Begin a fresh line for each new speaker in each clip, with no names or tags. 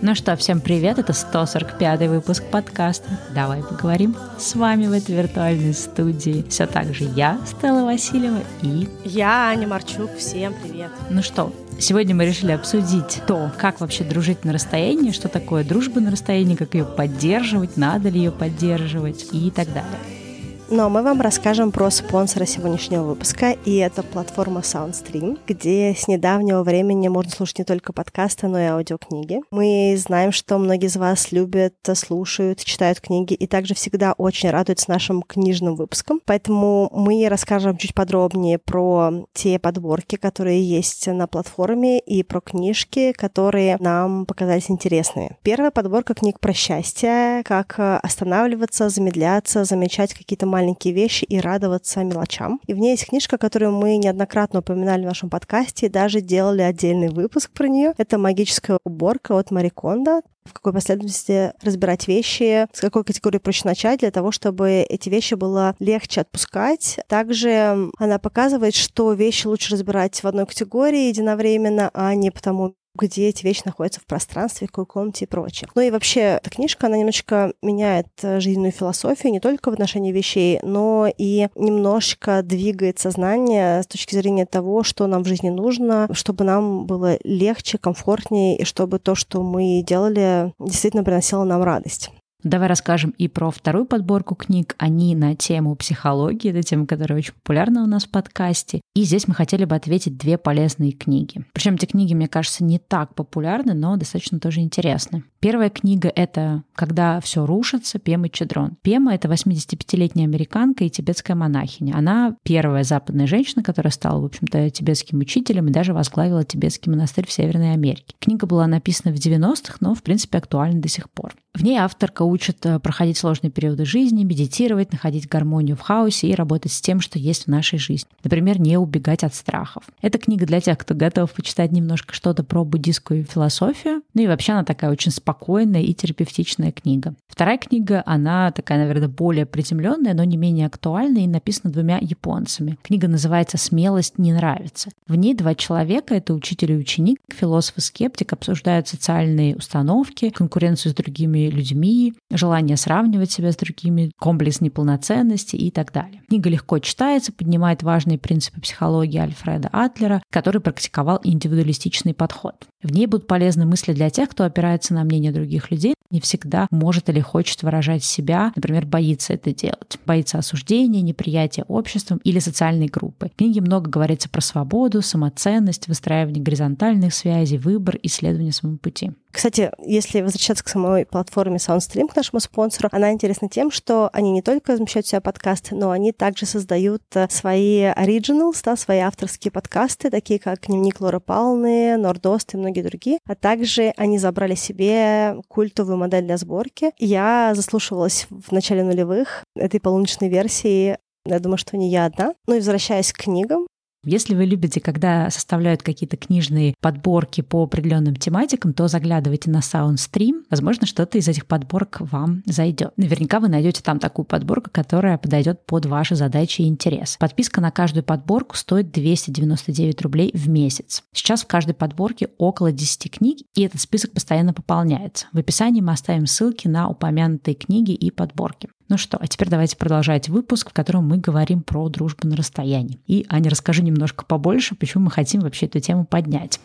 Ну что, всем привет, это 145 выпуск подкаста «Давай поговорим». С вами в этой виртуальной студии все так же я, Стелла Васильева и...
Я, Аня Марчук, всем привет.
Ну что, Сегодня мы решили обсудить то, как вообще дружить на расстоянии, что такое дружба на расстоянии, как ее поддерживать, надо ли ее поддерживать и так далее.
Но мы вам расскажем про спонсора сегодняшнего выпуска, и это платформа SoundStream, где с недавнего времени можно слушать не только подкасты, но и аудиокниги. Мы знаем, что многие из вас любят, слушают, читают книги, и также всегда очень радуются нашим книжным выпускам. Поэтому мы расскажем чуть подробнее про те подборки, которые есть на платформе, и про книжки, которые нам показались интересными. Первая подборка книг про счастье, как останавливаться, замедляться, замечать какие-то маленькие вещи и радоваться мелочам. И в ней есть книжка, которую мы неоднократно упоминали в нашем подкасте и даже делали отдельный выпуск про нее. Это «Магическая уборка» от Мариконда в какой последовательности разбирать вещи, с какой категории проще начать для того, чтобы эти вещи было легче отпускать. Также она показывает, что вещи лучше разбирать в одной категории единовременно, а не потому где эти вещи находятся в пространстве, в какой комнате и прочее. Ну и вообще, эта книжка, она немножечко меняет э, жизненную философию не только в отношении вещей, но и немножечко двигает сознание с точки зрения того, что нам в жизни нужно, чтобы нам было легче, комфортнее, и чтобы то, что мы делали, действительно приносило нам радость.
Давай расскажем и про вторую подборку книг. Они на тему психологии. Это тема, которая очень популярна у нас в подкасте. И здесь мы хотели бы ответить две полезные книги. Причем эти книги, мне кажется, не так популярны, но достаточно тоже интересны. Первая книга — это «Когда все рушится» Пема Чедрон. Пема — это 85-летняя американка и тибетская монахиня. Она первая западная женщина, которая стала, в общем-то, тибетским учителем и даже возглавила тибетский монастырь в Северной Америке. Книга была написана в 90-х, но, в принципе, актуальна до сих пор. В ней авторка учит э, проходить сложные периоды жизни, медитировать, находить гармонию в хаосе и работать с тем, что есть в нашей жизни. Например, не убегать от страхов. Это книга для тех, кто готов почитать немножко что-то про буддийскую философию. Ну и вообще она такая очень спокойная и терапевтичная книга. Вторая книга, она такая, наверное, более приземленная, но не менее актуальная и написана двумя японцами. Книга называется «Смелость не нравится». В ней два человека, это учитель и ученик, философ и скептик, обсуждают социальные установки, конкуренцию с другими людьми, желание сравнивать себя с другими, комплекс неполноценности и так далее. Книга легко читается, поднимает важные принципы психологии Альфреда Атлера, который практиковал индивидуалистичный подход. В ней будут полезны мысли для тех, кто опирается на мнение других людей, не всегда может или хочет выражать себя, например, боится это делать. Боится осуждения, неприятия обществом или социальной группы. В книге много говорится про свободу, самоценность, выстраивание горизонтальных связей, выбор, исследование своего пути.
Кстати, если возвращаться к самой платформе SoundStream, к нашему спонсору, она интересна тем, что они не только размещают себя подкасты, но они также создают э, свои originals, да, свои авторские подкасты, такие как «Дневник Лоры Палны», «Нордост» и многие другие. А также они забрали себе культовую модель для сборки. Я заслушивалась в начале нулевых этой полуночной версии я думаю, что не я одна. Ну и возвращаясь к книгам,
если вы любите, когда составляют какие-то книжные подборки по определенным тематикам, то заглядывайте на SoundStream. Возможно, что-то из этих подборок вам зайдет. Наверняка вы найдете там такую подборку, которая подойдет под ваши задачи и интересы. Подписка на каждую подборку стоит 299 рублей в месяц. Сейчас в каждой подборке около 10 книг, и этот список постоянно пополняется. В описании мы оставим ссылки на упомянутые книги и подборки. Ну что, а теперь давайте продолжать выпуск, в котором мы говорим про дружбу на расстоянии. И, Аня, расскажи немножко побольше, почему мы хотим вообще эту тему поднять.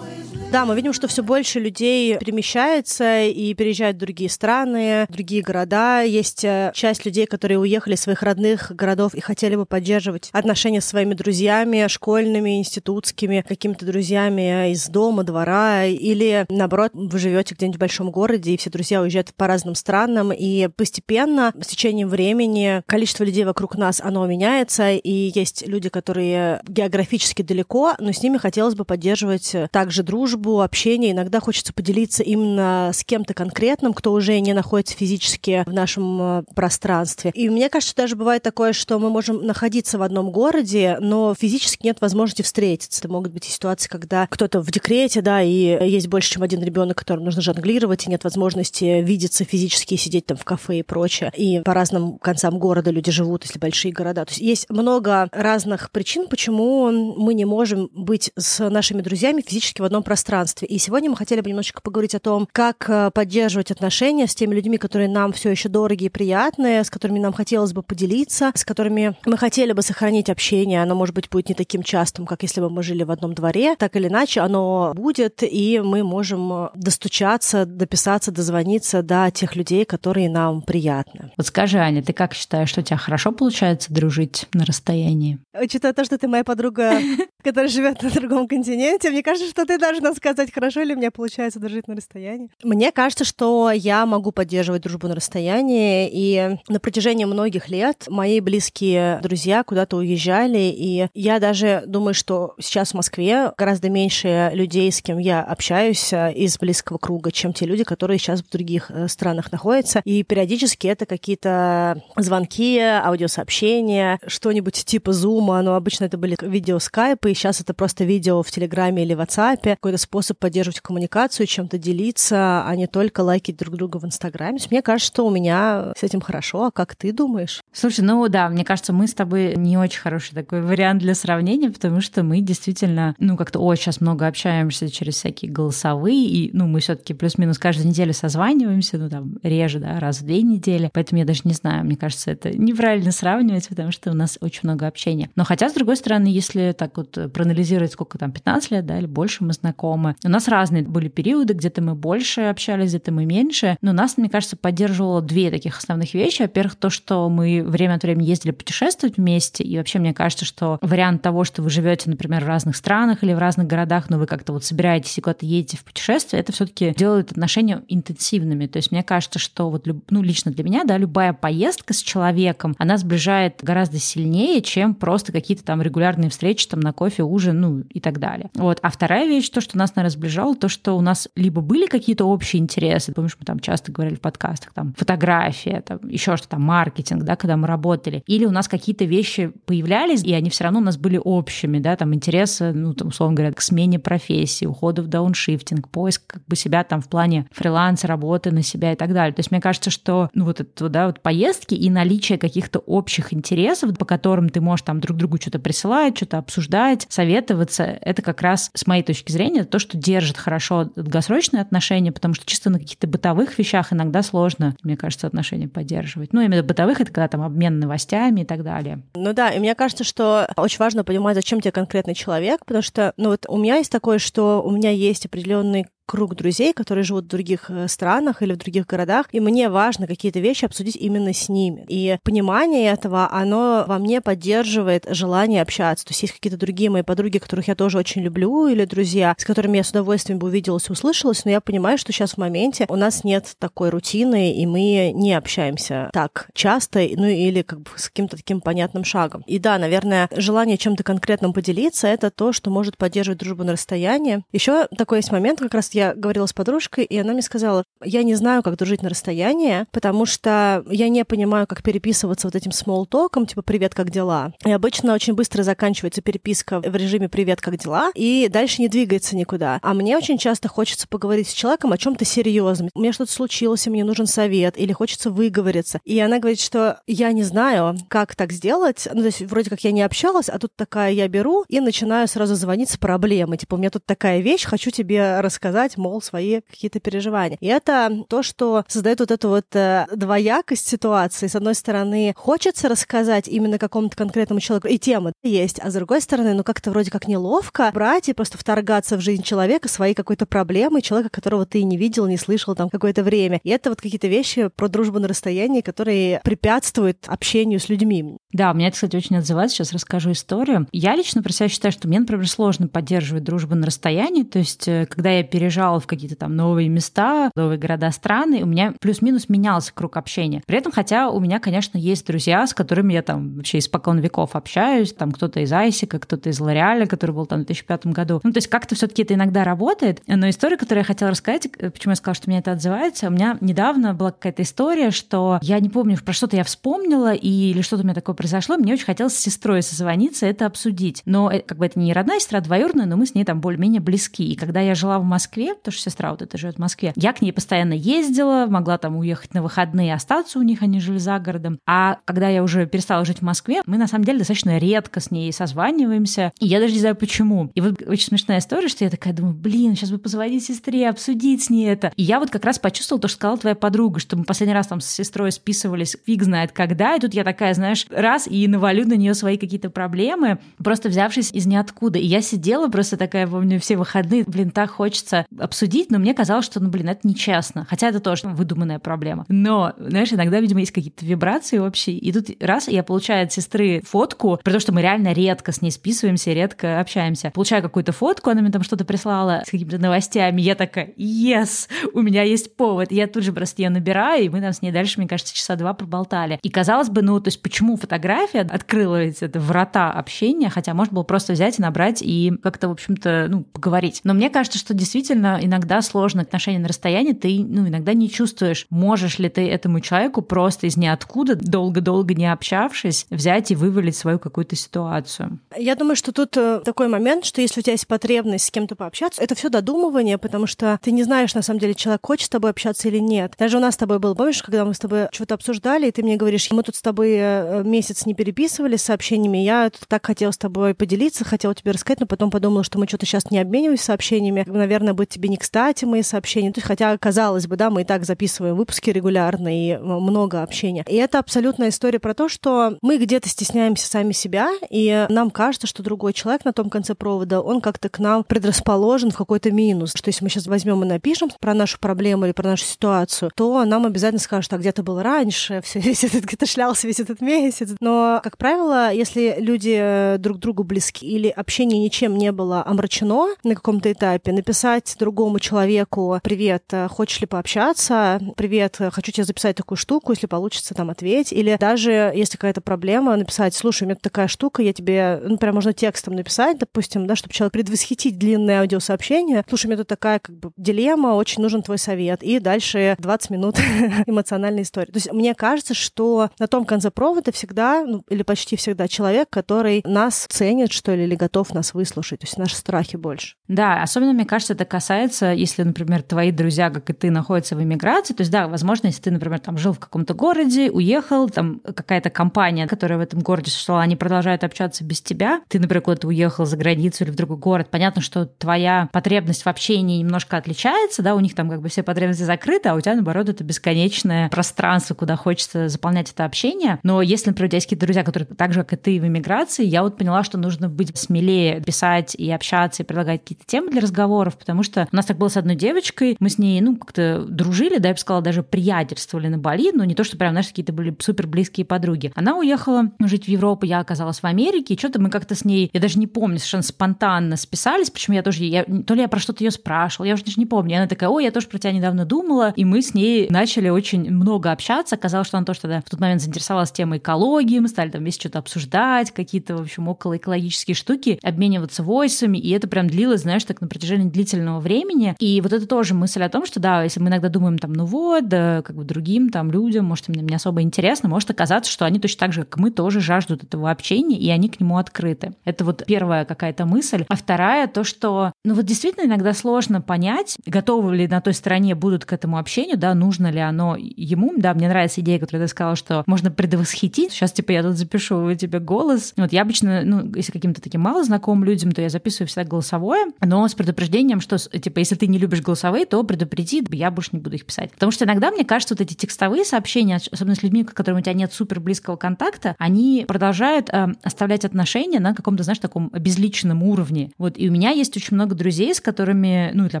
Да, мы видим, что все больше людей перемещается и переезжают в другие страны, в другие города. Есть э, часть людей, которые уехали из своих родных городов и хотели бы поддерживать отношения с своими друзьями, школьными, институтскими, какими-то друзьями из дома, двора, или наоборот, вы живете где-нибудь в большом городе, и все друзья уезжают по разным странам, и постепенно, с течением времени, количество людей вокруг нас, оно меняется, и есть люди, которые географически далеко, но с ними хотелось бы поддерживать также дружбу, дружбу, общение. Иногда хочется поделиться именно с кем-то конкретным, кто уже не находится физически в нашем э, пространстве. И мне кажется, даже бывает такое, что мы можем находиться в одном городе, но физически нет возможности встретиться. Это могут быть ситуации, когда кто-то в декрете, да, и есть больше, чем один ребенок, которому нужно жонглировать, и нет возможности видеться физически, сидеть там в кафе и прочее. И по разным концам города люди живут, если большие города. То есть есть много разных причин, почему мы не можем быть с нашими друзьями физически в одном пространстве пространстве. И сегодня мы хотели бы немножечко поговорить о том, как э, поддерживать отношения с теми людьми, которые нам все еще дорогие и приятные, с которыми нам хотелось бы поделиться, с которыми мы хотели бы сохранить общение. Оно, может быть, будет не таким частым, как если бы мы жили в одном дворе. Так или иначе, оно будет, и мы можем достучаться, дописаться, дозвониться до тех людей, которые нам приятны.
Вот скажи, Аня, ты как считаешь, что у тебя хорошо получается дружить на расстоянии?
Учитывая то, что ты моя подруга, которая живет на другом континенте, мне кажется, что ты должна сказать, хорошо ли мне получается дружить на расстоянии. Мне кажется, что я могу поддерживать дружбу на расстоянии, и на протяжении многих лет мои близкие друзья куда-то уезжали, и я даже думаю, что сейчас в Москве гораздо меньше людей, с кем я общаюсь э, из близкого круга, чем те люди, которые сейчас в других э, странах находятся. И периодически это какие-то звонки, аудиосообщения, что-нибудь типа Zoom, но обычно это были видео скайпы, и сейчас это просто видео в Телеграме или WhatsApp, какой-то способ поддерживать коммуникацию, чем-то делиться, а не только лайкать друг друга в Инстаграме. Мне кажется, что у меня с этим хорошо. А как ты думаешь?
Слушай, ну да, мне кажется, мы с тобой не очень хороший такой вариант для сравнения, потому что мы действительно, ну, как-то очень сейчас много общаемся через всякие голосовые, и, ну, мы все таки плюс-минус каждую неделю созваниваемся, ну, там, реже, да, раз в две недели, поэтому я даже не знаю, мне кажется, это неправильно сравнивать, потому что у нас очень много общения. Но хотя, с другой стороны, если так вот проанализировать, сколько там, 15 лет, да, или больше мы знакомы, у нас разные были периоды, где-то мы больше общались, где-то мы меньше, но нас, мне кажется, поддерживало две таких основных вещи. Во-первых, то, что мы время от времени ездили путешествовать вместе, и вообще мне кажется, что вариант того, что вы живете, например, в разных странах или в разных городах, но вы как-то вот собираетесь и куда-то едете в путешествие, это все-таки делает отношения интенсивными. То есть мне кажется, что вот, ну, лично для меня, да, любая поездка с человеком, она сближает гораздо сильнее, чем просто какие-то там регулярные встречи там на кофе, ужин, ну и так далее. Вот. А вторая вещь, то, что нас, наверное, сближало, то, что у нас либо были какие-то общие интересы, помнишь, мы там часто говорили в подкастах, там, фотография, там, еще что-то, маркетинг, да, когда мы работали, или у нас какие-то вещи появлялись, и они все равно у нас были общими, да, там, интересы, ну, там, условно говоря, к смене профессии, уходу в дауншифтинг, поиск как бы себя там в плане фриланса, работы на себя и так далее. То есть мне кажется, что, ну, вот это, да, вот поездки и наличие каких-то общих интересов, по которым ты можешь там друг другу что-то присылать, что-то обсуждать, советоваться, это как раз, с моей точки зрения, то, что держит хорошо долгосрочные отношения, потому что чисто на каких-то бытовых вещах иногда сложно, мне кажется, отношения поддерживать. Ну, именно бытовых, это когда там обмен новостями и так далее.
Ну да, и мне кажется, что очень важно понимать, зачем тебе конкретный человек, потому что, ну вот у меня есть такое, что у меня есть определенный круг друзей, которые живут в других э, странах или в других городах, и мне важно какие-то вещи обсудить именно с ними. И понимание этого, оно во мне поддерживает желание общаться. То есть есть какие-то другие мои подруги, которых я тоже очень люблю, или друзья, с которыми я с удовольствием бы увиделась услышалась, но я понимаю, что сейчас в моменте у нас нет такой рутины, и мы не общаемся так часто, ну или как бы с каким-то таким понятным шагом. И да, наверное, желание чем-то конкретным поделиться — это то, что может поддерживать дружбу на расстоянии. Еще такой есть момент, как раз я говорила с подружкой, и она мне сказала, я не знаю, как дружить на расстоянии, потому что я не понимаю, как переписываться вот этим смолтоком, типа «привет, как дела?». И обычно очень быстро заканчивается переписка в режиме «привет, как дела?», и дальше не двигается никуда. А мне очень часто хочется поговорить с человеком о чем то серьезном. У меня что-то случилось, и мне нужен совет, или хочется выговориться. И она говорит, что я не знаю, как так сделать. Ну, то есть вроде как я не общалась, а тут такая я беру и начинаю сразу звонить с проблемой. Типа, у меня тут такая вещь, хочу тебе рассказать, мол, свои какие-то переживания. И это то, что создает вот эту вот э, двоякость ситуации. С одной стороны, хочется рассказать именно какому-то конкретному человеку, и тема есть, а с другой стороны, ну как-то вроде как неловко брать и просто вторгаться в жизнь человека, своей какой-то проблемы, человека, которого ты не видел, не слышал там какое-то время. И это вот какие-то вещи про дружбу на расстоянии, которые препятствуют общению с людьми.
Да, у меня это, кстати, очень отзывается. Сейчас расскажу историю. Я лично про себя считаю, что мне, например, сложно поддерживать дружбу на расстоянии. То есть, э, когда я переезжала в какие-то там новые места, новые города, страны, у меня плюс-минус менялся круг общения. При этом, хотя у меня, конечно, есть друзья, с которыми я там вообще испокон веков общаюсь, там кто-то из Айсика, кто-то из Лореаля, который был там в 2005 году. Ну, то есть как-то все таки это иногда работает. Но история, которую я хотела рассказать, э, почему я сказала, что меня это отзывается, у меня недавно была какая-то история, что я не помню, про что-то я вспомнила, и, или что-то у меня такое произошло, мне очень хотелось с сестрой созвониться, это обсудить. Но э, как бы это не родная сестра, а двоюродная, но мы с ней там более-менее близки. И когда я жила в Москве, Москве, потому что сестра вот эта живет в Москве. Я к ней постоянно ездила, могла там уехать на выходные, остаться у них, они жили за городом. А когда я уже перестала жить в Москве, мы на самом деле достаточно редко с ней созваниваемся. И я даже не знаю почему. И вот очень смешная история, что я такая думаю, блин, сейчас бы позвонить сестре, обсудить с ней это. И я вот как раз почувствовала то, что сказала твоя подруга, что мы последний раз там с сестрой списывались фиг знает когда, и тут я такая, знаешь, раз и навалю на нее свои какие-то проблемы, просто взявшись из ниоткуда. И я сидела просто такая, помню, все выходные, блин, так хочется обсудить, но мне казалось, что, ну, блин, это нечестно. Хотя это тоже выдуманная проблема. Но, знаешь, иногда, видимо, есть какие-то вибрации общие, и тут раз я получаю от сестры фотку, при том, что мы реально редко с ней списываемся, редко общаемся. Получаю какую-то фотку, она мне там что-то прислала с какими-то новостями, я такая, yes, у меня есть повод. Я тут же просто ее набираю, и мы там с ней дальше, мне кажется, часа два проболтали. И казалось бы, ну, то есть почему фотография открыла эти врата общения, хотя можно было просто взять и набрать и как-то, в общем-то, ну, поговорить. Но мне кажется, что действительно иногда сложно отношения на расстоянии, ты, ну, иногда не чувствуешь, можешь ли ты этому человеку просто из ниоткуда, долго-долго не общавшись, взять и вывалить свою какую-то ситуацию.
Я думаю, что тут э, такой момент, что если у тебя есть потребность с кем-то пообщаться, это все додумывание, потому что ты не знаешь, на самом деле, человек хочет с тобой общаться или нет. Даже у нас с тобой был, помнишь, когда мы с тобой что-то обсуждали, и ты мне говоришь, мы тут с тобой э, месяц не переписывались сообщениями, я так хотела с тобой поделиться, хотела тебе рассказать, но потом подумала, что мы что-то сейчас не обмениваемся сообщениями, наверное, будет тебе не кстати мои сообщения. То есть, хотя, казалось бы, да, мы и так записываем выпуски регулярно и много общения. И это абсолютная история про то, что мы где-то стесняемся сами себя, и нам кажется, что другой человек на том конце провода, он как-то к нам предрасположен в какой-то минус. Что если мы сейчас возьмем и напишем про нашу проблему или про нашу ситуацию, то нам обязательно скажут, а где то был раньше, все, весь этот где-то шлялся весь этот месяц. Но, как правило, если люди э, друг другу близки или общение ничем не было омрачено на каком-то этапе, написать другому человеку «Привет, э, хочешь ли пообщаться? Привет, э, хочу тебе записать такую штуку, если получится, там, ответь». Или даже если какая-то проблема, написать «Слушай, у меня такая штука, я тебе...» Ну, прям можно текстом написать, допустим, да, чтобы человек предвосхитить длинное аудиосообщение. «Слушай, у меня тут такая как бы дилемма, очень нужен твой совет». И дальше 20 минут эмоциональной истории. То есть мне кажется, что на том конце провода всегда, ну, или почти всегда человек, который нас ценит, что ли, или готов нас выслушать. То есть наши страхи больше.
Да, особенно, мне кажется, это касается, если, например, твои друзья, как и ты, находятся в эмиграции. То есть, да, возможно, если ты, например, там жил в каком-то городе, уехал, там какая-то компания, которая в этом городе существовала, они продолжают общаться без тебя. Ты, например, куда-то уехал за границу или в другой город. Понятно, что твоя потребность в общении немножко отличается, да, у них там как бы все потребности закрыты, а у тебя, наоборот, это бесконечное пространство, куда хочется заполнять это общение. Но если, например, у тебя есть какие-то друзья, которые так же, как и ты, в эмиграции, я вот поняла, что нужно быть смелее, писать и общаться, и предлагать какие-то темы для разговоров, потому что у нас так было с одной девочкой, мы с ней, ну, как-то дружили, да, я бы сказала, даже приятельствовали на Бали, но не то, что прям, знаешь, какие-то были супер близкие подруги. Она уехала жить в Европу, я оказалась в Америке, и что-то мы как-то с ней, я даже не помню, совершенно спонтанно списались, почему я тоже, я, то ли я про что-то ее спрашивала, я уже даже не помню. И она такая, ой, я тоже про тебя недавно думала, и мы с ней начали очень много общаться. Оказалось, что она тоже тогда в тот момент заинтересовалась темой экологии, мы стали там вместе что-то обсуждать, какие-то, в общем, около экологические штуки, обмениваться войсами, и это прям длилось, знаешь, так на протяжении длительного времени. И вот это тоже мысль о том, что да, если мы иногда думаем там, ну вот, да, как бы другим там людям, может, им не особо интересно, может оказаться, что они точно так же, как мы, тоже жаждут этого общения, и они к нему открыты. Это вот первая какая-то мысль. А вторая то, что, ну вот действительно иногда сложно понять, готовы ли на той стороне будут к этому общению, да, нужно ли оно ему. Да, мне нравится идея, которую ты сказала, что можно предвосхитить. Сейчас, типа, я тут запишу тебе голос. Вот я обычно, ну, если каким-то таким мало знакомым людям, то я записываю всегда голосовое, но с предупреждением, что, типа, если ты не любишь голосовые, то предупреди, я больше не буду их писать. Потому что иногда, мне кажется, вот эти текстовые сообщения, особенно с людьми, с которыми у тебя нет супер близкого контакта, они продолжают э, оставлять отношения на каком-то, знаешь, таком безличном уровне. Вот, и у меня есть очень много друзей, с которыми, ну, это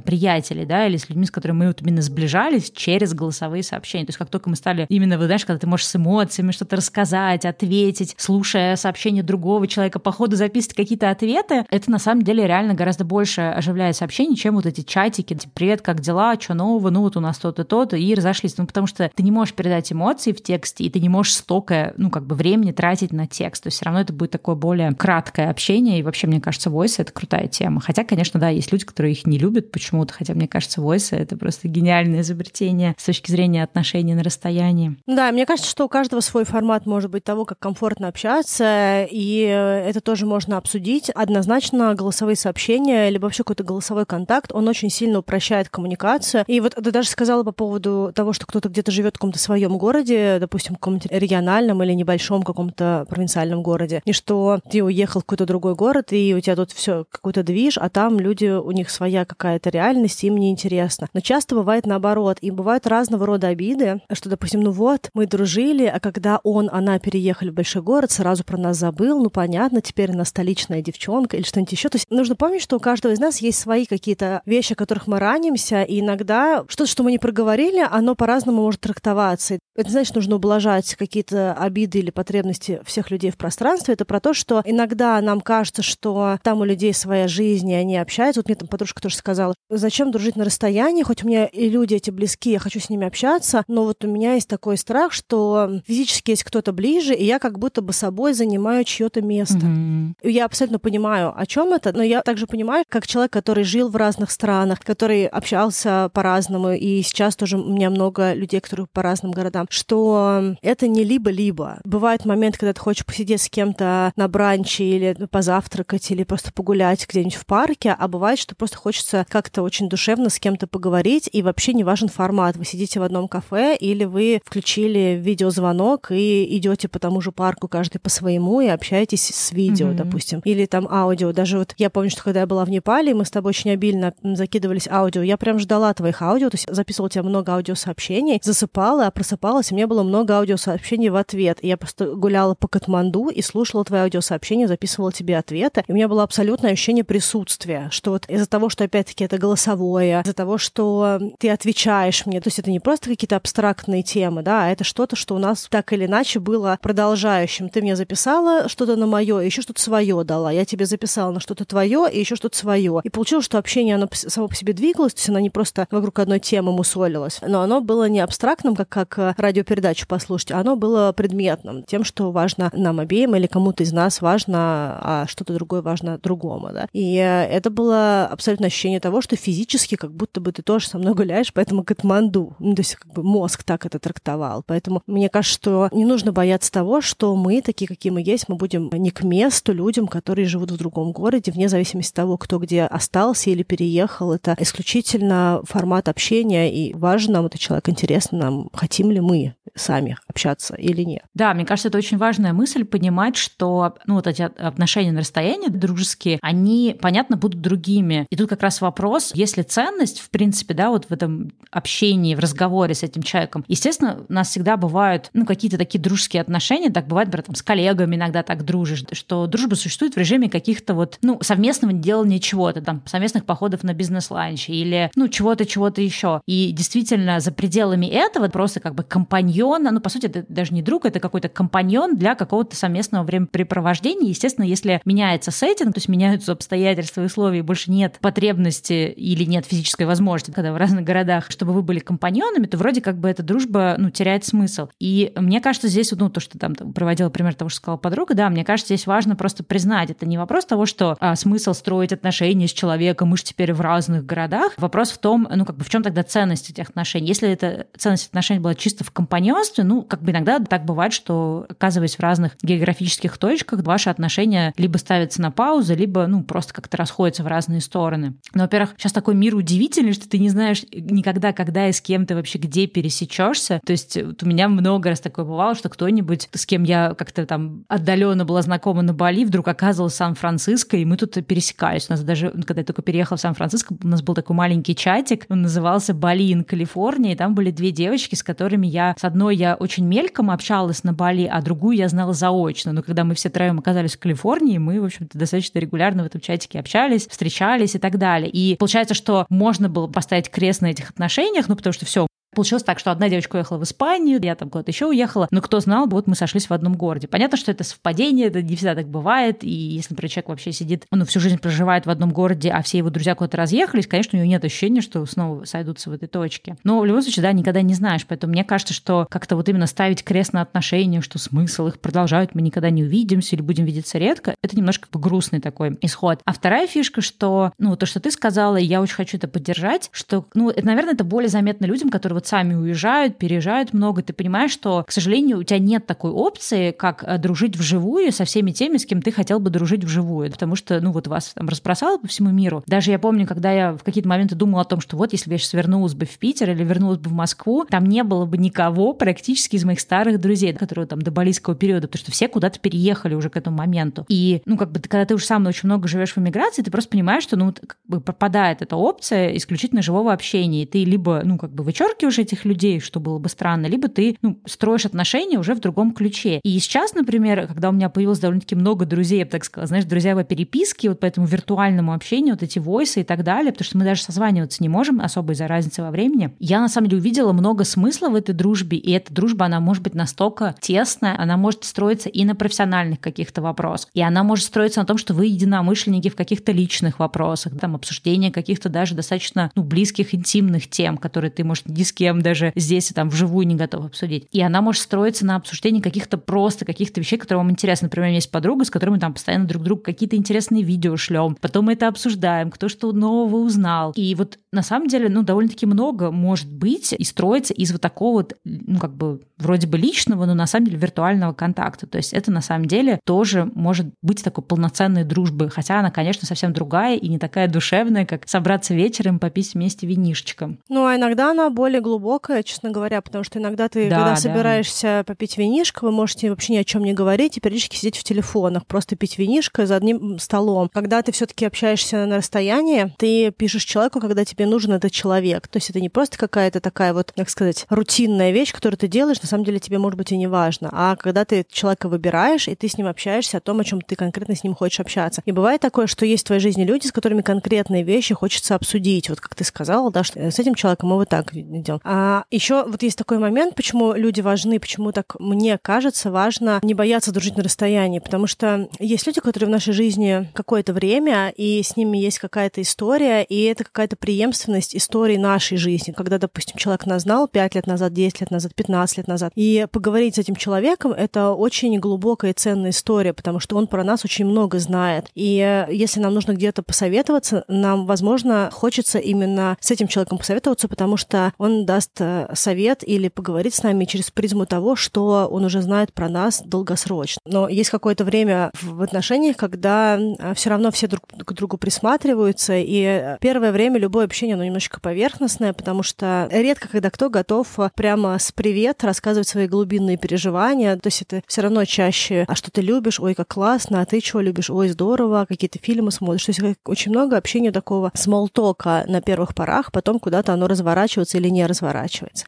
приятелей, да, или с людьми, с которыми мы вот именно сближались через голосовые сообщения. То есть как только мы стали именно, вы знаешь, когда ты можешь с эмоциями что-то рассказать, ответить, слушая сообщение другого человека, по ходу записывать какие-то ответы, это на самом деле реально гораздо больше оживляет сообщений, чем вот эти чатики, типа, привет, как дела, что нового, ну вот у нас то-то, то-то, и разошлись. Ну, потому что ты не можешь передать эмоции в тексте, и ты не можешь столько, ну, как бы времени тратить на текст. То есть все равно это будет такое более краткое общение, и вообще, мне кажется, войсы — это крутая тема. Хотя, конечно, да, есть люди, которые их не любят почему-то, хотя, мне кажется, войсы — это просто гениальное изобретение с точки зрения отношений на расстоянии.
Да, мне кажется, что у каждого свой формат может быть того, как комфортно общаться, и это тоже можно обсудить. Однозначно голосовые сообщения, либо вообще какой-то голосовой контакт факт, он очень сильно упрощает коммуникацию. И вот ты даже сказала по поводу того, что кто-то где-то живет в каком-то своем городе, допустим, в каком-то региональном или небольшом каком-то провинциальном городе, и что ты уехал в какой-то другой город, и у тебя тут все какой-то движ, а там люди, у них своя какая-то реальность, им неинтересно. Но часто бывает наоборот, и бывают разного рода обиды, что, допустим, ну вот, мы дружили, а когда он, она переехали в большой город, сразу про нас забыл, ну понятно, теперь она столичная девчонка или что-нибудь еще. То есть нужно помнить, что у каждого из нас есть свои какие-то вещи, о которых мы ранимся, и иногда что-то, что мы не проговорили, оно по-разному может трактоваться. Это значит, нужно ублажать какие-то обиды или потребности всех людей в пространстве. Это про то, что иногда нам кажется, что там у людей своя жизнь, и они общаются. Вот мне там подружка тоже сказала, зачем дружить на расстоянии, хоть у меня и люди эти близкие, я хочу с ними общаться, но вот у меня есть такой страх, что физически есть кто-то ближе, и я как будто бы собой занимаю чье-то место. Mm-hmm. Я абсолютно понимаю, о чем это, но я также понимаю, как человек, который жил в разных странах, который общался по-разному, и сейчас тоже у меня много людей, которые по разным городам, что это не либо-либо. Бывает момент, когда ты хочешь посидеть с кем-то на бранче или позавтракать, или просто погулять где-нибудь в парке, а бывает, что просто хочется как-то очень душевно с кем-то поговорить, и вообще не важен формат. Вы сидите в одном кафе, или вы включили видеозвонок и идете по тому же парку каждый по своему и общаетесь с видео, mm-hmm. допустим, или там аудио. Даже вот я помню, что когда я была в Непале, мы с тобой очень обильно закидывались аудио. Я прям ждала твоих аудио, то есть записывала тебе много аудиосообщений, засыпала, а просыпалась, и меня было много аудиосообщений в ответ. И я просто гуляла по Катманду и слушала твои аудиосообщения, записывала тебе ответы. И у меня было абсолютное ощущение присутствия, что вот из-за того, что опять-таки это голосовое, из-за того, что ты отвечаешь мне, то есть это не просто какие-то абстрактные темы, да, а это что-то, что у нас так или иначе было продолжающим. Ты мне записала что-то на мое, еще что-то свое дала. Я тебе записала на что-то твое и еще что-то свое. И получилось, что общение, оно само по себе двигалось, то есть оно не просто вокруг одной темы мусолилось, но оно было не абстрактным, как, как э, радиопередачу послушать, а оно было предметным, тем, что важно нам обеим или кому-то из нас важно, а что-то другое важно другому, да. И э, это было абсолютно ощущение того, что физически как будто бы ты тоже со мной гуляешь, поэтому Катманду. Ну, то есть как бы мозг так это трактовал. Поэтому мне кажется, что не нужно бояться того, что мы, такие, какие мы есть, мы будем не к месту людям, которые живут в другом городе, вне зависимости от того, кто где остался или переехал. Это исключительно формат общения, и важно нам этот человек, интересно нам, хотим ли мы сами общаться или нет.
Да, мне кажется, это очень важная мысль понимать, что ну, вот эти отношения на расстоянии дружеские, они, понятно, будут другими. И тут как раз вопрос, есть ли ценность, в принципе, да, вот в этом общении, в разговоре с этим человеком. Естественно, у нас всегда бывают, ну, какие-то такие дружеские отношения, так бывает, например, там, с коллегами иногда так дружишь, что дружба существует в режиме каких-то вот, ну, совместного делания чего-то, там, совместных походов на бизнес-ланч или, ну, чего-то, чего-то еще. И действительно, за пределами этого просто как бы компаньон, ну, по сути, это даже не друг, это какой-то компаньон для какого-то совместного времяпрепровождения. Естественно, если меняется сеттинг, то есть меняются обстоятельства и условия, и больше нет потребности или нет физической возможности, когда в разных городах, чтобы вы были компаньонами, то вроде как бы эта дружба, ну, теряет смысл. И мне кажется, здесь, ну, то, что там проводила пример того, что сказала подруга, да, мне кажется, здесь важно просто признать, это не вопрос того, что а, смысл строить отношения с человеком, мы же теперь в разных городах. Вопрос в том, ну, как бы в чем тогда ценность этих отношений? Если эта ценность отношений была чисто в компаньонстве, ну, как бы иногда так бывает, что, оказываясь в разных географических точках, ваши отношения либо ставятся на паузу, либо, ну, просто как-то расходятся в разные стороны. Но, во-первых, сейчас такой мир удивительный, что ты не знаешь никогда, когда и с кем ты вообще где пересечешься. То есть вот у меня много раз такое бывало, что кто-нибудь, с кем я как-то там отдаленно была знакома на Бали, вдруг оказывался в Сан-Франциско, и мы тут пересекались. У нас даже, когда я только переехала в Сан-Франциско, у нас был такой маленький чатик, он назывался Бали in Калифорния, и там были две девочки, с которыми я, с одной я очень мельком общалась на Бали, а другую я знала заочно. Но когда мы все троем оказались в Калифорнии, мы, в общем-то, достаточно регулярно в этом чатике общались, встречались и так далее. И получается, что можно было поставить крест на этих отношениях, ну, потому что все, Получилось так, что одна девочка уехала в Испанию, я там куда-то еще уехала, но кто знал, вот мы сошлись в одном городе. Понятно, что это совпадение, это не всегда так бывает, и если, например, человек вообще сидит, ну, всю жизнь проживает в одном городе, а все его друзья куда-то разъехались, конечно, у него нет ощущения, что снова сойдутся в этой точке. Но в любом случае, да, никогда не знаешь, поэтому мне кажется, что как-то вот именно ставить крест на отношениях, что смысл их продолжают, мы никогда не увидимся или будем видеться редко, это немножко грустный такой исход. А вторая фишка, что, ну, то, что ты сказала, и я очень хочу это поддержать, что, ну, это, наверное, это более заметно людям, которые вот вот сами уезжают, переезжают много, ты понимаешь, что, к сожалению, у тебя нет такой опции, как э, дружить вживую со всеми теми, с кем ты хотел бы дружить вживую, потому что, ну, вот вас там разбросало по всему миру. Даже я помню, когда я в какие-то моменты думала о том, что вот если бы я сейчас вернулась бы в Питер или вернулась бы в Москву, там не было бы никого практически из моих старых друзей, которые там до балийского периода, потому что все куда-то переехали уже к этому моменту. И, ну, как бы, когда ты уже сам очень много живешь в эмиграции, ты просто понимаешь, что, ну, как бы пропадает эта опция исключительно живого общения, и ты либо, ну, как бы вычеркиваешь этих людей, что было бы странно, либо ты, ну, строишь отношения уже в другом ключе. И сейчас, например, когда у меня появилось довольно-таки много друзей, я бы так сказала, знаешь, друзья по переписке, вот по этому виртуальному общению, вот эти войсы и так далее, потому что мы даже созваниваться не можем, особо из-за разницы во времени. Я, на самом деле, увидела много смысла в этой дружбе, и эта дружба, она может быть настолько тесная, она может строиться и на профессиональных каких-то вопросах, и она может строиться на том, что вы единомышленники в каких-то личных вопросах, там, обсуждение каких-то даже достаточно, ну, близких, интимных тем, которые ты, может, кем даже здесь и там вживую не готов обсудить. И она может строиться на обсуждении каких-то просто каких-то вещей, которые вам интересны. Например, у меня есть подруга, с которой мы там постоянно друг другу какие-то интересные видео шлем, потом мы это обсуждаем, кто что нового узнал. И вот на самом деле, ну, довольно-таки много может быть и строится из вот такого вот, ну, как бы вроде бы личного, но на самом деле виртуального контакта. То есть это на самом деле тоже может быть такой полноценной дружбы, хотя она, конечно, совсем другая и не такая душевная, как собраться вечером попить вместе винишечком.
Ну, а иногда она более глубокая, честно говоря, потому что иногда ты, да, когда да. собираешься попить винишко, вы можете вообще ни о чем не говорить и периодически сидеть в телефонах, просто пить винишко за одним столом. Когда ты все-таки общаешься на расстоянии, ты пишешь человеку, когда тебе нужен этот человек. То есть это не просто какая-то такая вот, как сказать, рутинная вещь, которую ты делаешь, на самом деле тебе, может быть, и не важно. А когда ты человека выбираешь, и ты с ним общаешься о том, о чем ты конкретно с ним хочешь общаться. И бывает такое, что есть в твоей жизни люди, с которыми конкретные вещи хочется обсудить. Вот как ты сказала, да, что с этим человеком мы вот так делаем. А еще вот есть такой момент, почему люди важны, почему так мне кажется важно не бояться дружить на расстоянии, потому что есть люди, которые в нашей жизни какое-то время, и с ними есть какая-то история, и это какая-то преемственность истории нашей жизни, когда, допустим, человек нас знал 5 лет назад, 10 лет назад, 15 лет назад, и поговорить с этим человеком — это очень глубокая и ценная история, потому что он про нас очень много знает. И э, если нам нужно где-то посоветоваться, нам, возможно, хочется именно с этим человеком посоветоваться, потому что он даст э, совет или поговорит с нами через призму того, что он уже знает про нас долгосрочно. Но есть какое-то время в отношениях, когда э, все равно все друг к другу присматриваются, и первое время любое общение, оно немножечко поверхностное, потому что редко, когда кто готов прямо с привет рассказывать свои глубинные переживания, то есть это все равно чаще, а что ты любишь, ой, как классно, а ты что любишь, ой, здорово, какие-то фильмы смотришь. То есть очень много общения такого смолтока на первых порах, потом куда-то оно разворачивается или не разворачивается.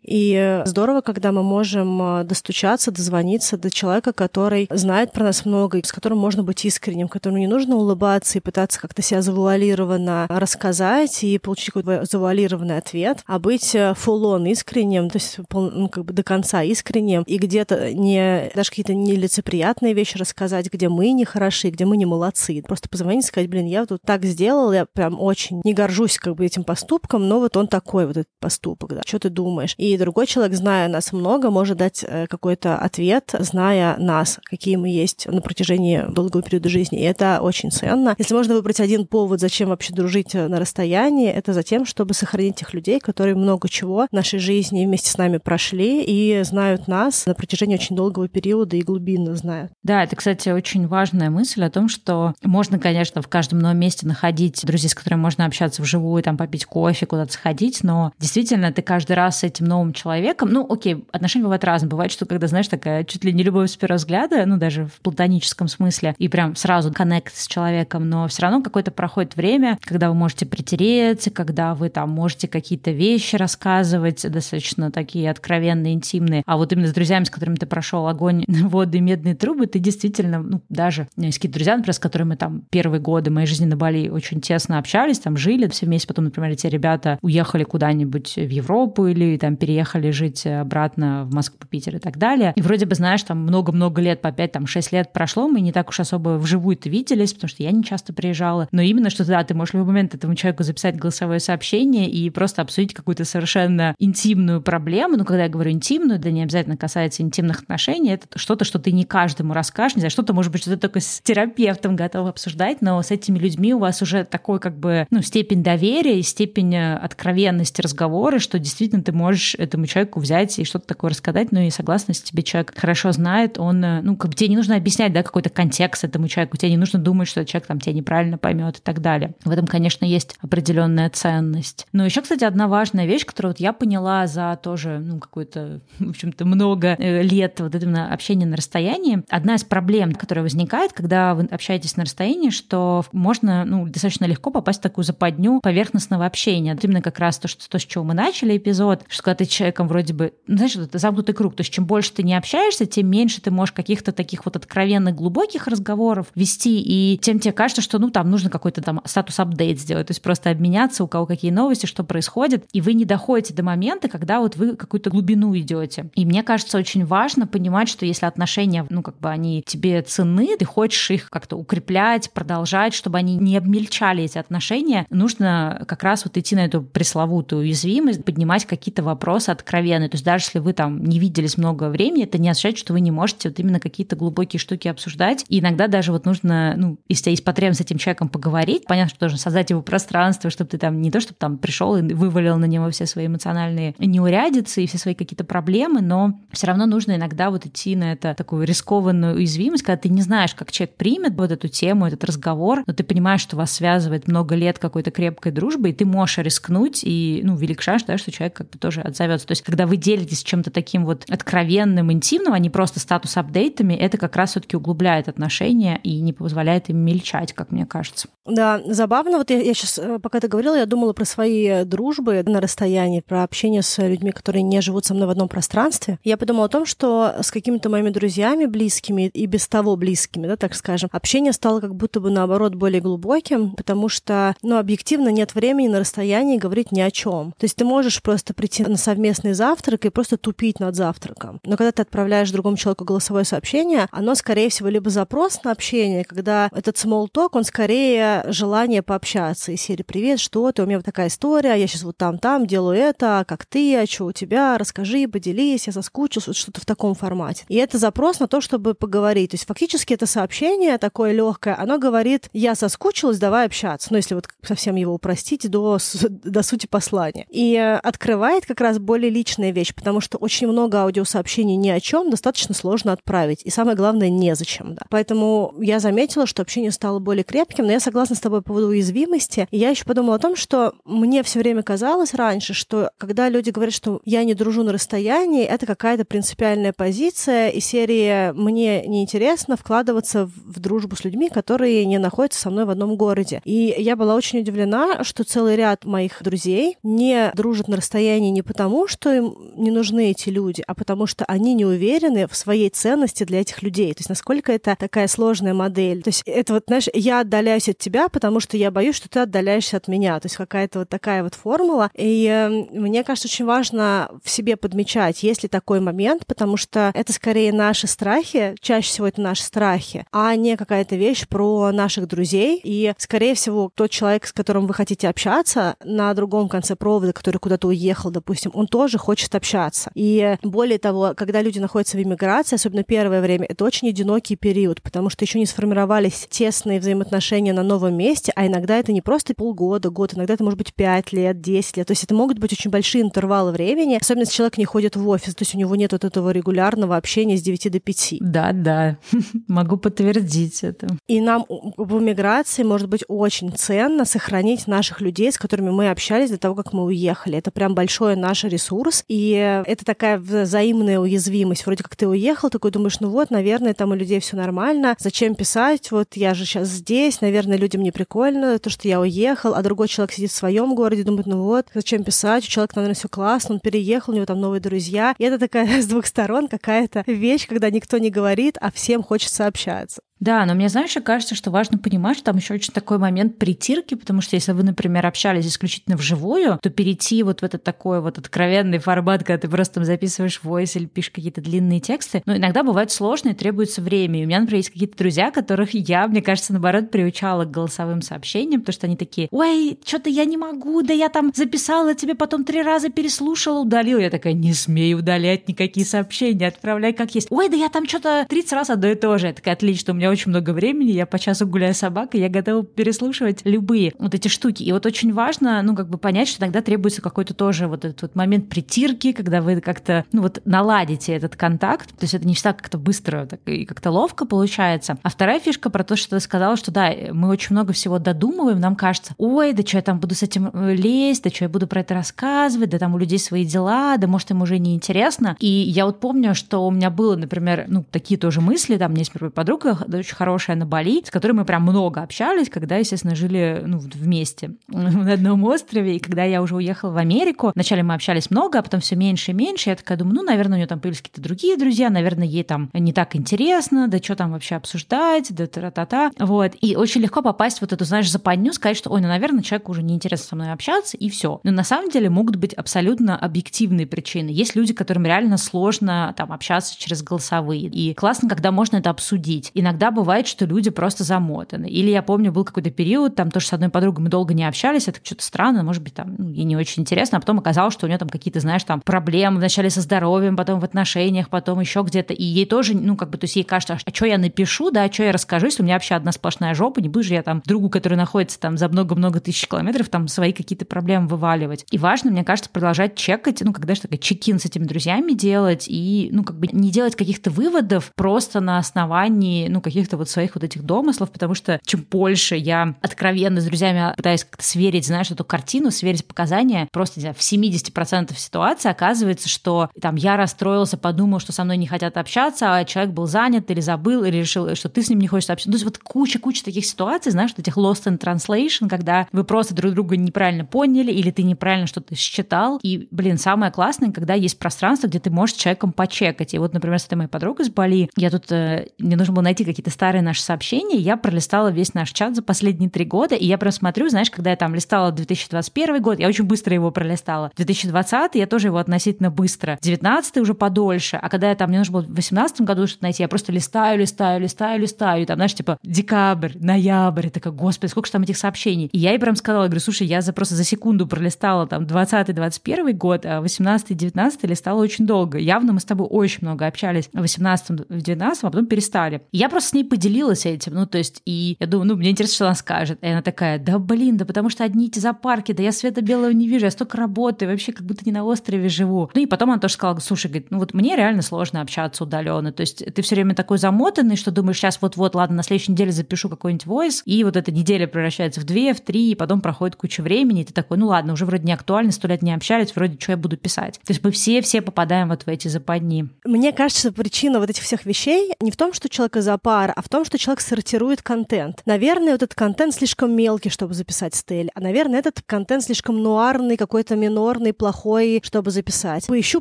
И здорово, когда мы можем э, достучаться, дозвониться до человека, который знает про нас много, и с которым можно быть искренним, которому не нужно улыбаться и пытаться как-то себя завуалированно рассказать и получить какой-то завуалированный ответ, а быть э, full-on искренним, то есть ну, как бы до конца искренним, и где-то не даже какие-то нелицеприятные вещи рассказать, где мы не хороши, где мы не молодцы. Просто позвонить и сказать, блин, я тут так сделал, я прям очень не горжусь как бы этим поступком, но вот он такой, вот этот поступок, да. Что ты думаешь? И другой человек, зная нас много, может дать э, какой-то ответ, зная нас, какие мы есть на протяжении долгого периода жизни. И это очень ценно. Если можно выбрать один повод, зачем вообще дружить э, на расстоянии, это за тем, чтобы сохранить тех людей, которые много чего в нашей жизни вместе с нами прошли и знают нас на протяжении очень долгого периода и глубинно знают.
Да, это, кстати, очень важная мысль о том, что можно, конечно, в каждом новом месте находить друзей, с которыми можно общаться вживую, там попить кофе, куда-то сходить, но действительно ты каждый раз с этим новым человеком, ну, окей, отношения бывают разные. Бывает, что когда, знаешь, такая чуть ли не любовь с первого взгляда, ну, даже в платоническом смысле, и прям сразу коннект с человеком, но все равно какое-то проходит время, когда вы можете притереться, когда вы там можете какие-то вещи рассказывать, достаточно такие откровенные, интимные. А вот именно с друзьями, с которыми ты прошел огонь, воды, медные трубы, ты действительно, ну, даже у меня есть какие-то друзья, например, с которыми там первые годы моей жизни на Бали очень тесно общались, там жили все вместе, потом, например, эти ребята уехали куда-нибудь в Европу или там переехали жить обратно в Москву, Питер и так далее. И вроде бы, знаешь, там много-много лет, по 5, там 6 лет прошло, мы не так уж особо вживую-то виделись, потому что я не часто приезжала. Но именно что да, ты можешь в любой момент этому человеку записать голосовое сообщение и просто обсудить какую-то совершенно интимную проблему. Ну, когда я говорю интимную, да не обязательно касается интимных отношений, это что-то, что ты не каждому расскажешь, не знаю, что-то, может быть, что ты только с терапевтом готов обсуждать, но с этими людьми у вас уже такой как бы, ну, степень доверия и степень э, откровенности разговора, что действительно ты можешь этому человеку взять и что-то такое рассказать, ну и согласно, если тебе человек хорошо знает, он, э, ну, как бы тебе не нужно объяснять, да, какой-то контекст этому человеку, тебе не нужно думать, что человек там тебя неправильно поймет и так далее. В этом, конечно, есть определенная ценность. Но еще, кстати, одна важная вещь, которую вот я поняла за тоже, ну, какое-то, в общем-то, много э, лет вот этого общения на расстоянии. Одна из проблем, которая возникает, когда вы общаетесь на расстоянии, что можно, ну, достаточно легко попасть в такую западню поверхностного общения. Вот именно как раз то, что, то, с чего мы начали эпизод, что когда ты человеком вроде бы, ну, знаешь, это замкнутый круг, то есть чем больше ты не общаешься, тем меньше ты можешь каких-то таких вот откровенных глубоких разговоров вести, и тем тебе кажется, что, ну, там нужно какой-то там статус-апдейт сделать, то есть просто обменяться, у кого какие новости, что происходит, и вы не доходите до момента, когда вот вы какую-то глубину идете. И мне кажется, очень важно понимать, что если отношения, ну, как бы они тебе ценны, ты хочешь их как-то укреплять, продолжать, чтобы они не обмельчали эти отношения, нужно как раз вот идти на эту пресловутую уязвимость, поднимать какие-то вопросы откровенные. То есть даже если вы там не виделись много времени, это не означает, что вы не можете вот именно какие-то глубокие штуки обсуждать. И иногда даже вот нужно, ну, если есть потребность с этим человеком поговорить, понятно, что должен создать его пространство, чтобы ты там не то, чтобы там пришел и вывалил на него все свои эмоциональные неурядицы и все свои какие-то проблемы, но все равно нужно иногда вот идти на это такую рискованную уязвимость, когда ты не знаешь, как человек примет вот эту тему, этот разговор, но ты понимаешь, что вас связывает много лет какой-то крепкой дружбы, и ты можешь рискнуть, и, ну, велик шанс, да, что человек как бы тоже отзовется. То есть, когда вы делитесь чем-то таким вот откровенным, интимным, а не просто статус-апдейтами, это как раз все-таки углубляет отношения и не позволяет им мельчать, как мне кажется.
Да, забавно. Вот я, я сейчас, э, пока ты говорила, я думала про свои дружбы на расстоянии, про общение с людьми, которые не живут со мной в одном пространстве. Я подумала о том, что с какими-то моими друзьями близкими и без того близкими, да, так скажем, общение стало как будто бы наоборот более глубоким, потому что, ну, объективно нет времени на расстоянии говорить ни о чем. То есть ты можешь просто прийти на совместный завтрак и просто тупить над завтраком. Но когда ты отправляешь другому человеку голосовое сообщение, оно, скорее всего, либо запрос на общение, когда этот small talk, он скорее желание пообщаться из серии «Привет, что ты? У меня вот такая история, я сейчас вот там-там делаю это, как ты, а что у тебя? Расскажи, поделись, я соскучился», вот что-то в таком формате. И это запрос на то, чтобы поговорить. То есть фактически это сообщение такое легкое, оно говорит «я соскучилась, давай общаться». Ну, если вот совсем его упростить до, до сути послания. И открывает как раз более личная вещь, потому что очень много аудиосообщений ни о чем достаточно сложно отправить. И самое главное, незачем. Да. Поэтому я заметила, что общение стало более крепким, но я согласна с тобой по поводу уязвимости. И я еще подумала о том, что мне все время казалось раньше, что когда люди говорят, что я не дружу на расстоянии, это какая-то принципиальная позиция и серии «мне неинтересно вкладываться в дружбу с людьми, которые не находятся со мной в одном городе». И я была очень удивлена, что целый ряд моих друзей не дружат на расстоянии не потому, что им не нужны эти люди, а потому что они не уверены в своей ценности для этих людей. То есть насколько это такая сложная модель. То есть это вот, знаешь, я отдаляюсь от тебя, потому что я боюсь, что ты отдаляешься от меня. То есть какая-то вот такая вот формула. И э, мне кажется, очень важно в себе подмечать, есть ли такой момент, потому что это скорее наши страхи, чаще всего это наши страхи, а не какая-то вещь про наших друзей. И, скорее всего, тот человек, с которым вы хотите общаться, на другом конце провода, который куда-то уехал, допустим, он тоже хочет общаться. И более того, когда люди находятся в иммиграции, особенно первое время, это очень одинокий период, потому что еще не сформировались тесные взаимоотношения на новом месте, а иногда это не просто полгода, год, иногда это может быть 5 лет, 10 лет. То есть это могут быть очень большие интервалы времени, особенно если человек не ходит в офис, то есть у него нет вот этого регулярного общения с 9 до 5.
Да, да, могу подтвердить это.
И нам в эмиграции может быть очень ценно сохранить наших людей, с которыми мы общались до того, как мы уехали. Это прям большой наш ресурс, и это такая взаимная уязвимость. Вроде как ты уехал, такой думаешь, ну вот, наверное, там у людей все нормально, зачем писать, вот я же сейчас здесь, наверное, людям не прикольно, то, что я уехал, а другой человек сидит в своем городе, думает, ну вот, зачем писать, у человека, наверное, все классно, он переехал, у него там новые друзья. И это такая с двух сторон какая-то вещь, когда никто не говорит, а всем хочется общаться.
Да, но мне, знаешь, кажется, что важно понимать, что там еще очень такой момент притирки, потому что если вы, например, общались исключительно вживую, то перейти вот в этот такой вот откровенный формат, когда ты просто там записываешь войс или пишешь какие-то длинные тексты, ну, иногда бывает сложно и требуется время. И у меня, например, есть какие-то друзья, которых я, мне кажется, наоборот, приучала к голосовым сообщениям, потому что они такие, ой, что-то я не могу, да я там записала тебе, потом три раза переслушала, удалила. Я такая, не смею удалять никакие сообщения, отправляй как есть. Ой, да я там что-то 30 раз одно и то же. Я такая, отлично, у меня очень много времени, я по часу гуляю с собакой, я готова переслушивать любые вот эти штуки. И вот очень важно, ну, как бы понять, что иногда требуется какой-то тоже вот этот вот момент притирки, когда вы как-то, ну, вот наладите этот контакт. То есть это не всегда как-то быстро так, и как-то ловко получается. А вторая фишка про то, что ты сказала, что да, мы очень много всего додумываем, нам кажется, ой, да что я там буду с этим э, лезть, да что я буду про это рассказывать, да там у людей свои дела, да может им уже не интересно. И я вот помню, что у меня было, например, ну, такие тоже мысли, там, меня есть, например, подруга очень хорошая на Бали, с которой мы прям много общались, когда, естественно, жили ну, вместе на одном острове. И когда я уже уехала в Америку, вначале мы общались много, а потом все меньше и меньше. Я такая думаю, ну, наверное, у нее там появились какие-то другие друзья, наверное, ей там не так интересно, да что там вообще обсуждать, да та-та-та. Вот. И очень легко попасть в вот эту, знаешь, западню, сказать, что, ой, ну, наверное, человеку уже неинтересно со мной общаться, и все. Но на самом деле могут быть абсолютно объективные причины. Есть люди, которым реально сложно там общаться через голосовые. И классно, когда можно это обсудить. Иногда бывает, что люди просто замотаны. Или я помню, был какой-то период, там тоже с одной подругой мы долго не общались, это что-то странно, может быть, там ну, ей не очень интересно, а потом оказалось, что у нее там какие-то, знаешь, там проблемы вначале со здоровьем, потом в отношениях, потом еще где-то. И ей тоже, ну, как бы, то есть ей кажется, а что я напишу, да, а что я расскажу, если у меня вообще одна сплошная жопа, не буду же я там другу, который находится там за много-много тысяч километров, там свои какие-то проблемы вываливать. И важно, мне кажется, продолжать чекать, ну, когда же такой чекин с этими друзьями делать и, ну, как бы не делать каких-то выводов просто на основании, ну, каких-то вот своих вот этих домыслов, потому что чем больше я откровенно с друзьями пытаюсь как-то сверить, знаешь, эту картину, сверить показания, просто, не знаю, в 70% ситуации оказывается, что там я расстроился, подумал, что со мной не хотят общаться, а человек был занят или забыл, или решил, что ты с ним не хочешь общаться. Ну, то есть вот куча-куча таких ситуаций, знаешь, вот этих lost in translation, когда вы просто друг друга неправильно поняли, или ты неправильно что-то считал. И, блин, самое классное, когда есть пространство, где ты можешь человеком почекать. И вот, например, с этой моей подругой с Бали, я тут, э, мне нужно было найти какие-то старые наши сообщения, я пролистала весь наш чат за последние три года, и я прям смотрю, знаешь, когда я там листала 2021 год, я очень быстро его пролистала. 2020 я тоже его относительно быстро. 19 уже подольше. А когда я там, мне нужно было в 2018 году что-то найти, я просто листаю, листаю, листаю, листаю. Там, знаешь, типа декабрь, ноябрь. Я такая, господи, сколько же там этих сообщений. И я ей прям сказала, говорю, слушай, я за просто за секунду пролистала там 20-21 год, а 18-19 листала очень долго. Явно мы с тобой очень много общались в 18 в 19 а потом перестали. И я просто с ней поделилась этим. Ну, то есть, и я думаю, ну, мне интересно, что она скажет. И она такая, да блин, да потому что одни эти зоопарки, да я света белого не вижу, я столько работаю, вообще как будто не на острове живу. Ну и потом она тоже сказала, слушай, говорит, ну вот мне реально сложно общаться удаленно. То есть ты все время такой замотанный, что думаешь, сейчас вот-вот, ладно, на следующей неделе запишу какой-нибудь войс, и вот эта неделя превращается в две, в три, и потом проходит куча времени, и ты такой, ну ладно, уже вроде не актуально, сто лет не общались, вроде что я буду писать. То есть мы все-все попадаем вот в эти западни.
Мне кажется, причина вот этих всех вещей не в том, что человек зоопар, а в том, что человек сортирует контент. Наверное, вот этот контент слишком мелкий, чтобы записать стель, а, наверное, этот контент слишком нуарный, какой-то минорный, плохой, чтобы записать. Поищу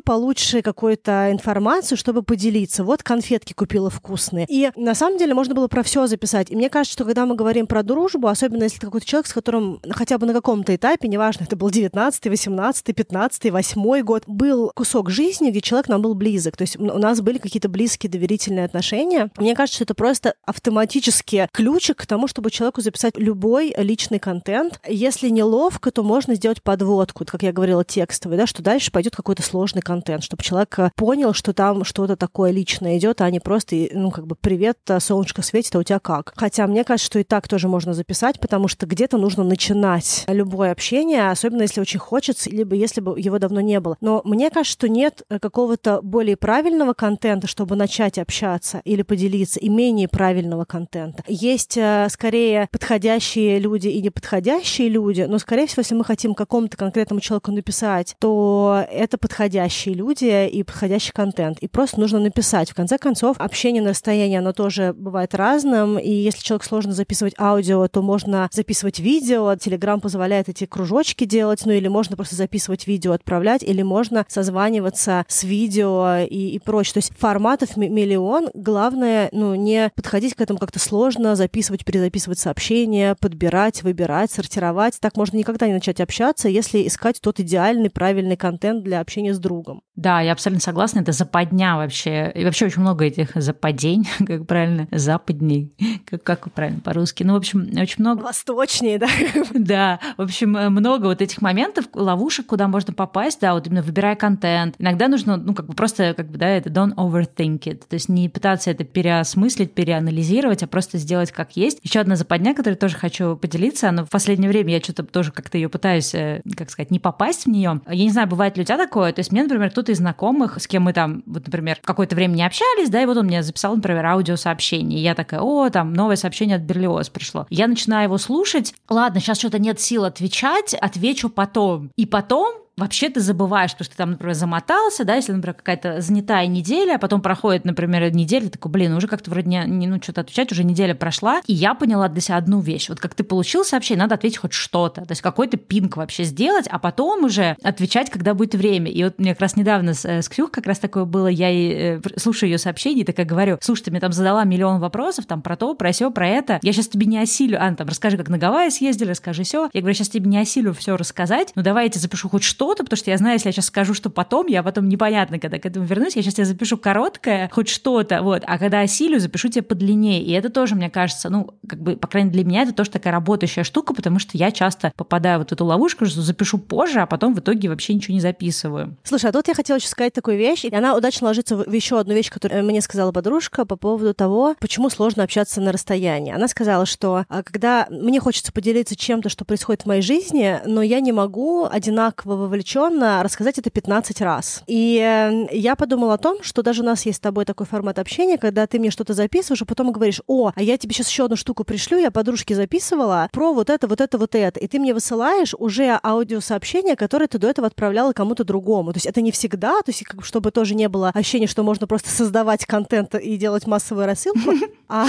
получше какую-то информацию, чтобы поделиться. Вот конфетки купила вкусные. И на самом деле можно было про все записать. И мне кажется, что когда мы говорим про дружбу, особенно если это какой-то человек, с которым хотя бы на каком-то этапе, неважно, это был 19 18 15 8 год, был кусок жизни, где человек нам был близок. То есть у нас были какие-то близкие доверительные отношения. Мне кажется, что это просто автоматически ключик к тому, чтобы человеку записать любой личный контент. Если неловко, то можно сделать подводку, как я говорила, текстовый, да, что дальше пойдет какой-то сложный контент, чтобы человек понял, что там что-то такое личное идет, а не просто, ну, как бы, привет, солнышко светит, а у тебя как? Хотя мне кажется, что и так тоже можно записать, потому что где-то нужно начинать любое общение, особенно если очень хочется, либо если бы его давно не было. Но мне кажется, что нет какого-то более правильного контента, чтобы начать общаться или поделиться, и менее правильного контента. Есть э, скорее подходящие люди и неподходящие люди, но, скорее всего, если мы хотим какому-то конкретному человеку написать, то это подходящие люди и подходящий контент. И просто нужно написать. В конце концов, общение на расстоянии, оно тоже бывает разным, и если человек сложно записывать аудио, то можно записывать видео. Телеграм позволяет эти кружочки делать, ну или можно просто записывать видео, отправлять, или можно созваниваться с видео и, и прочее. То есть форматов миллион. Главное, ну, не подходить к этому как-то сложно, записывать, перезаписывать сообщения, подбирать, выбирать, сортировать. Так можно никогда не начать общаться, если искать тот идеальный, правильный контент для общения с другом.
Да, я абсолютно согласна, это западня вообще. И вообще очень много этих западень, как правильно, западней, как, как правильно по-русски. Ну, в общем, очень много...
Восточнее, да?
Да, в общем, много вот этих моментов, ловушек, куда можно попасть, да, вот именно выбирая контент. Иногда нужно, ну, как бы просто, как бы, да, это don't overthink it, то есть не пытаться это переосмыслить, переанализировать, а просто сделать как есть. Еще одна западня, которую тоже хочу поделиться, но в последнее время я что-то тоже как-то ее пытаюсь, э, как сказать, не попасть в нее. Я не знаю, бывает ли у тебя такое, то есть мне, например, кто-то из знакомых, с кем мы там, вот, например, какое-то время не общались, да, и вот он мне записал, например, аудиосообщение, и я такая, о, там, новое сообщение от Берлиоз пришло. Я начинаю его слушать, ладно, сейчас что-то нет сил отвечать, отвечу потом. И потом вообще ты забываешь, потому что ты там, например, замотался, да, если, например, какая-то занятая неделя, а потом проходит, например, неделя, такой, блин, уже как-то вроде не, ну, что-то отвечать, уже неделя прошла, и я поняла для себя одну вещь. Вот как ты получил сообщение, надо ответить хоть что-то, то есть какой-то пинг вообще сделать, а потом уже отвечать, когда будет время. И вот мне как раз недавно с, э, с Ксюх как раз такое было, я ей, э, слушаю ее сообщение, и такая говорю, слушай, ты мне там задала миллион вопросов, там про то, про все, про это, я сейчас тебе не осилю, Ан, там, расскажи, как на Гавайи съездили, расскажи все. Я говорю, сейчас тебе не осилю все рассказать, ну давай тебе запишу хоть что что-то, потому что я знаю, если я сейчас скажу, что потом, я потом непонятно, когда к этому вернусь, я сейчас тебе запишу короткое, хоть что-то, вот, а когда осилю, запишу тебе подлиннее. И это тоже, мне кажется, ну, как бы, по крайней мере, для меня это тоже такая работающая штука, потому что я часто попадаю вот в эту ловушку, что запишу позже, а потом в итоге вообще ничего не записываю.
Слушай, а тут я хотела еще сказать такую вещь, и она удачно ложится в еще одну вещь, которую мне сказала подружка по поводу того, почему сложно общаться на расстоянии. Она сказала, что а, когда мне хочется поделиться чем-то, что происходит в моей жизни, но я не могу одинаково вовлечен сложно рассказать это 15 раз. И э, я подумала о том, что даже у нас есть с тобой такой формат общения, когда ты мне что-то записываешь, а потом говоришь, о, а я тебе сейчас еще одну штуку пришлю, я подружке записывала про вот это, вот это, вот это. И ты мне высылаешь уже аудиосообщение, которое ты до этого отправляла кому-то другому. То есть это не всегда, то есть как, чтобы тоже не было ощущения, что можно просто создавать контент и делать массовую рассылку, а,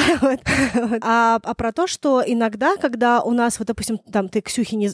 а, а про то, что иногда, когда у нас, вот, допустим, там ты Ксюхи, не,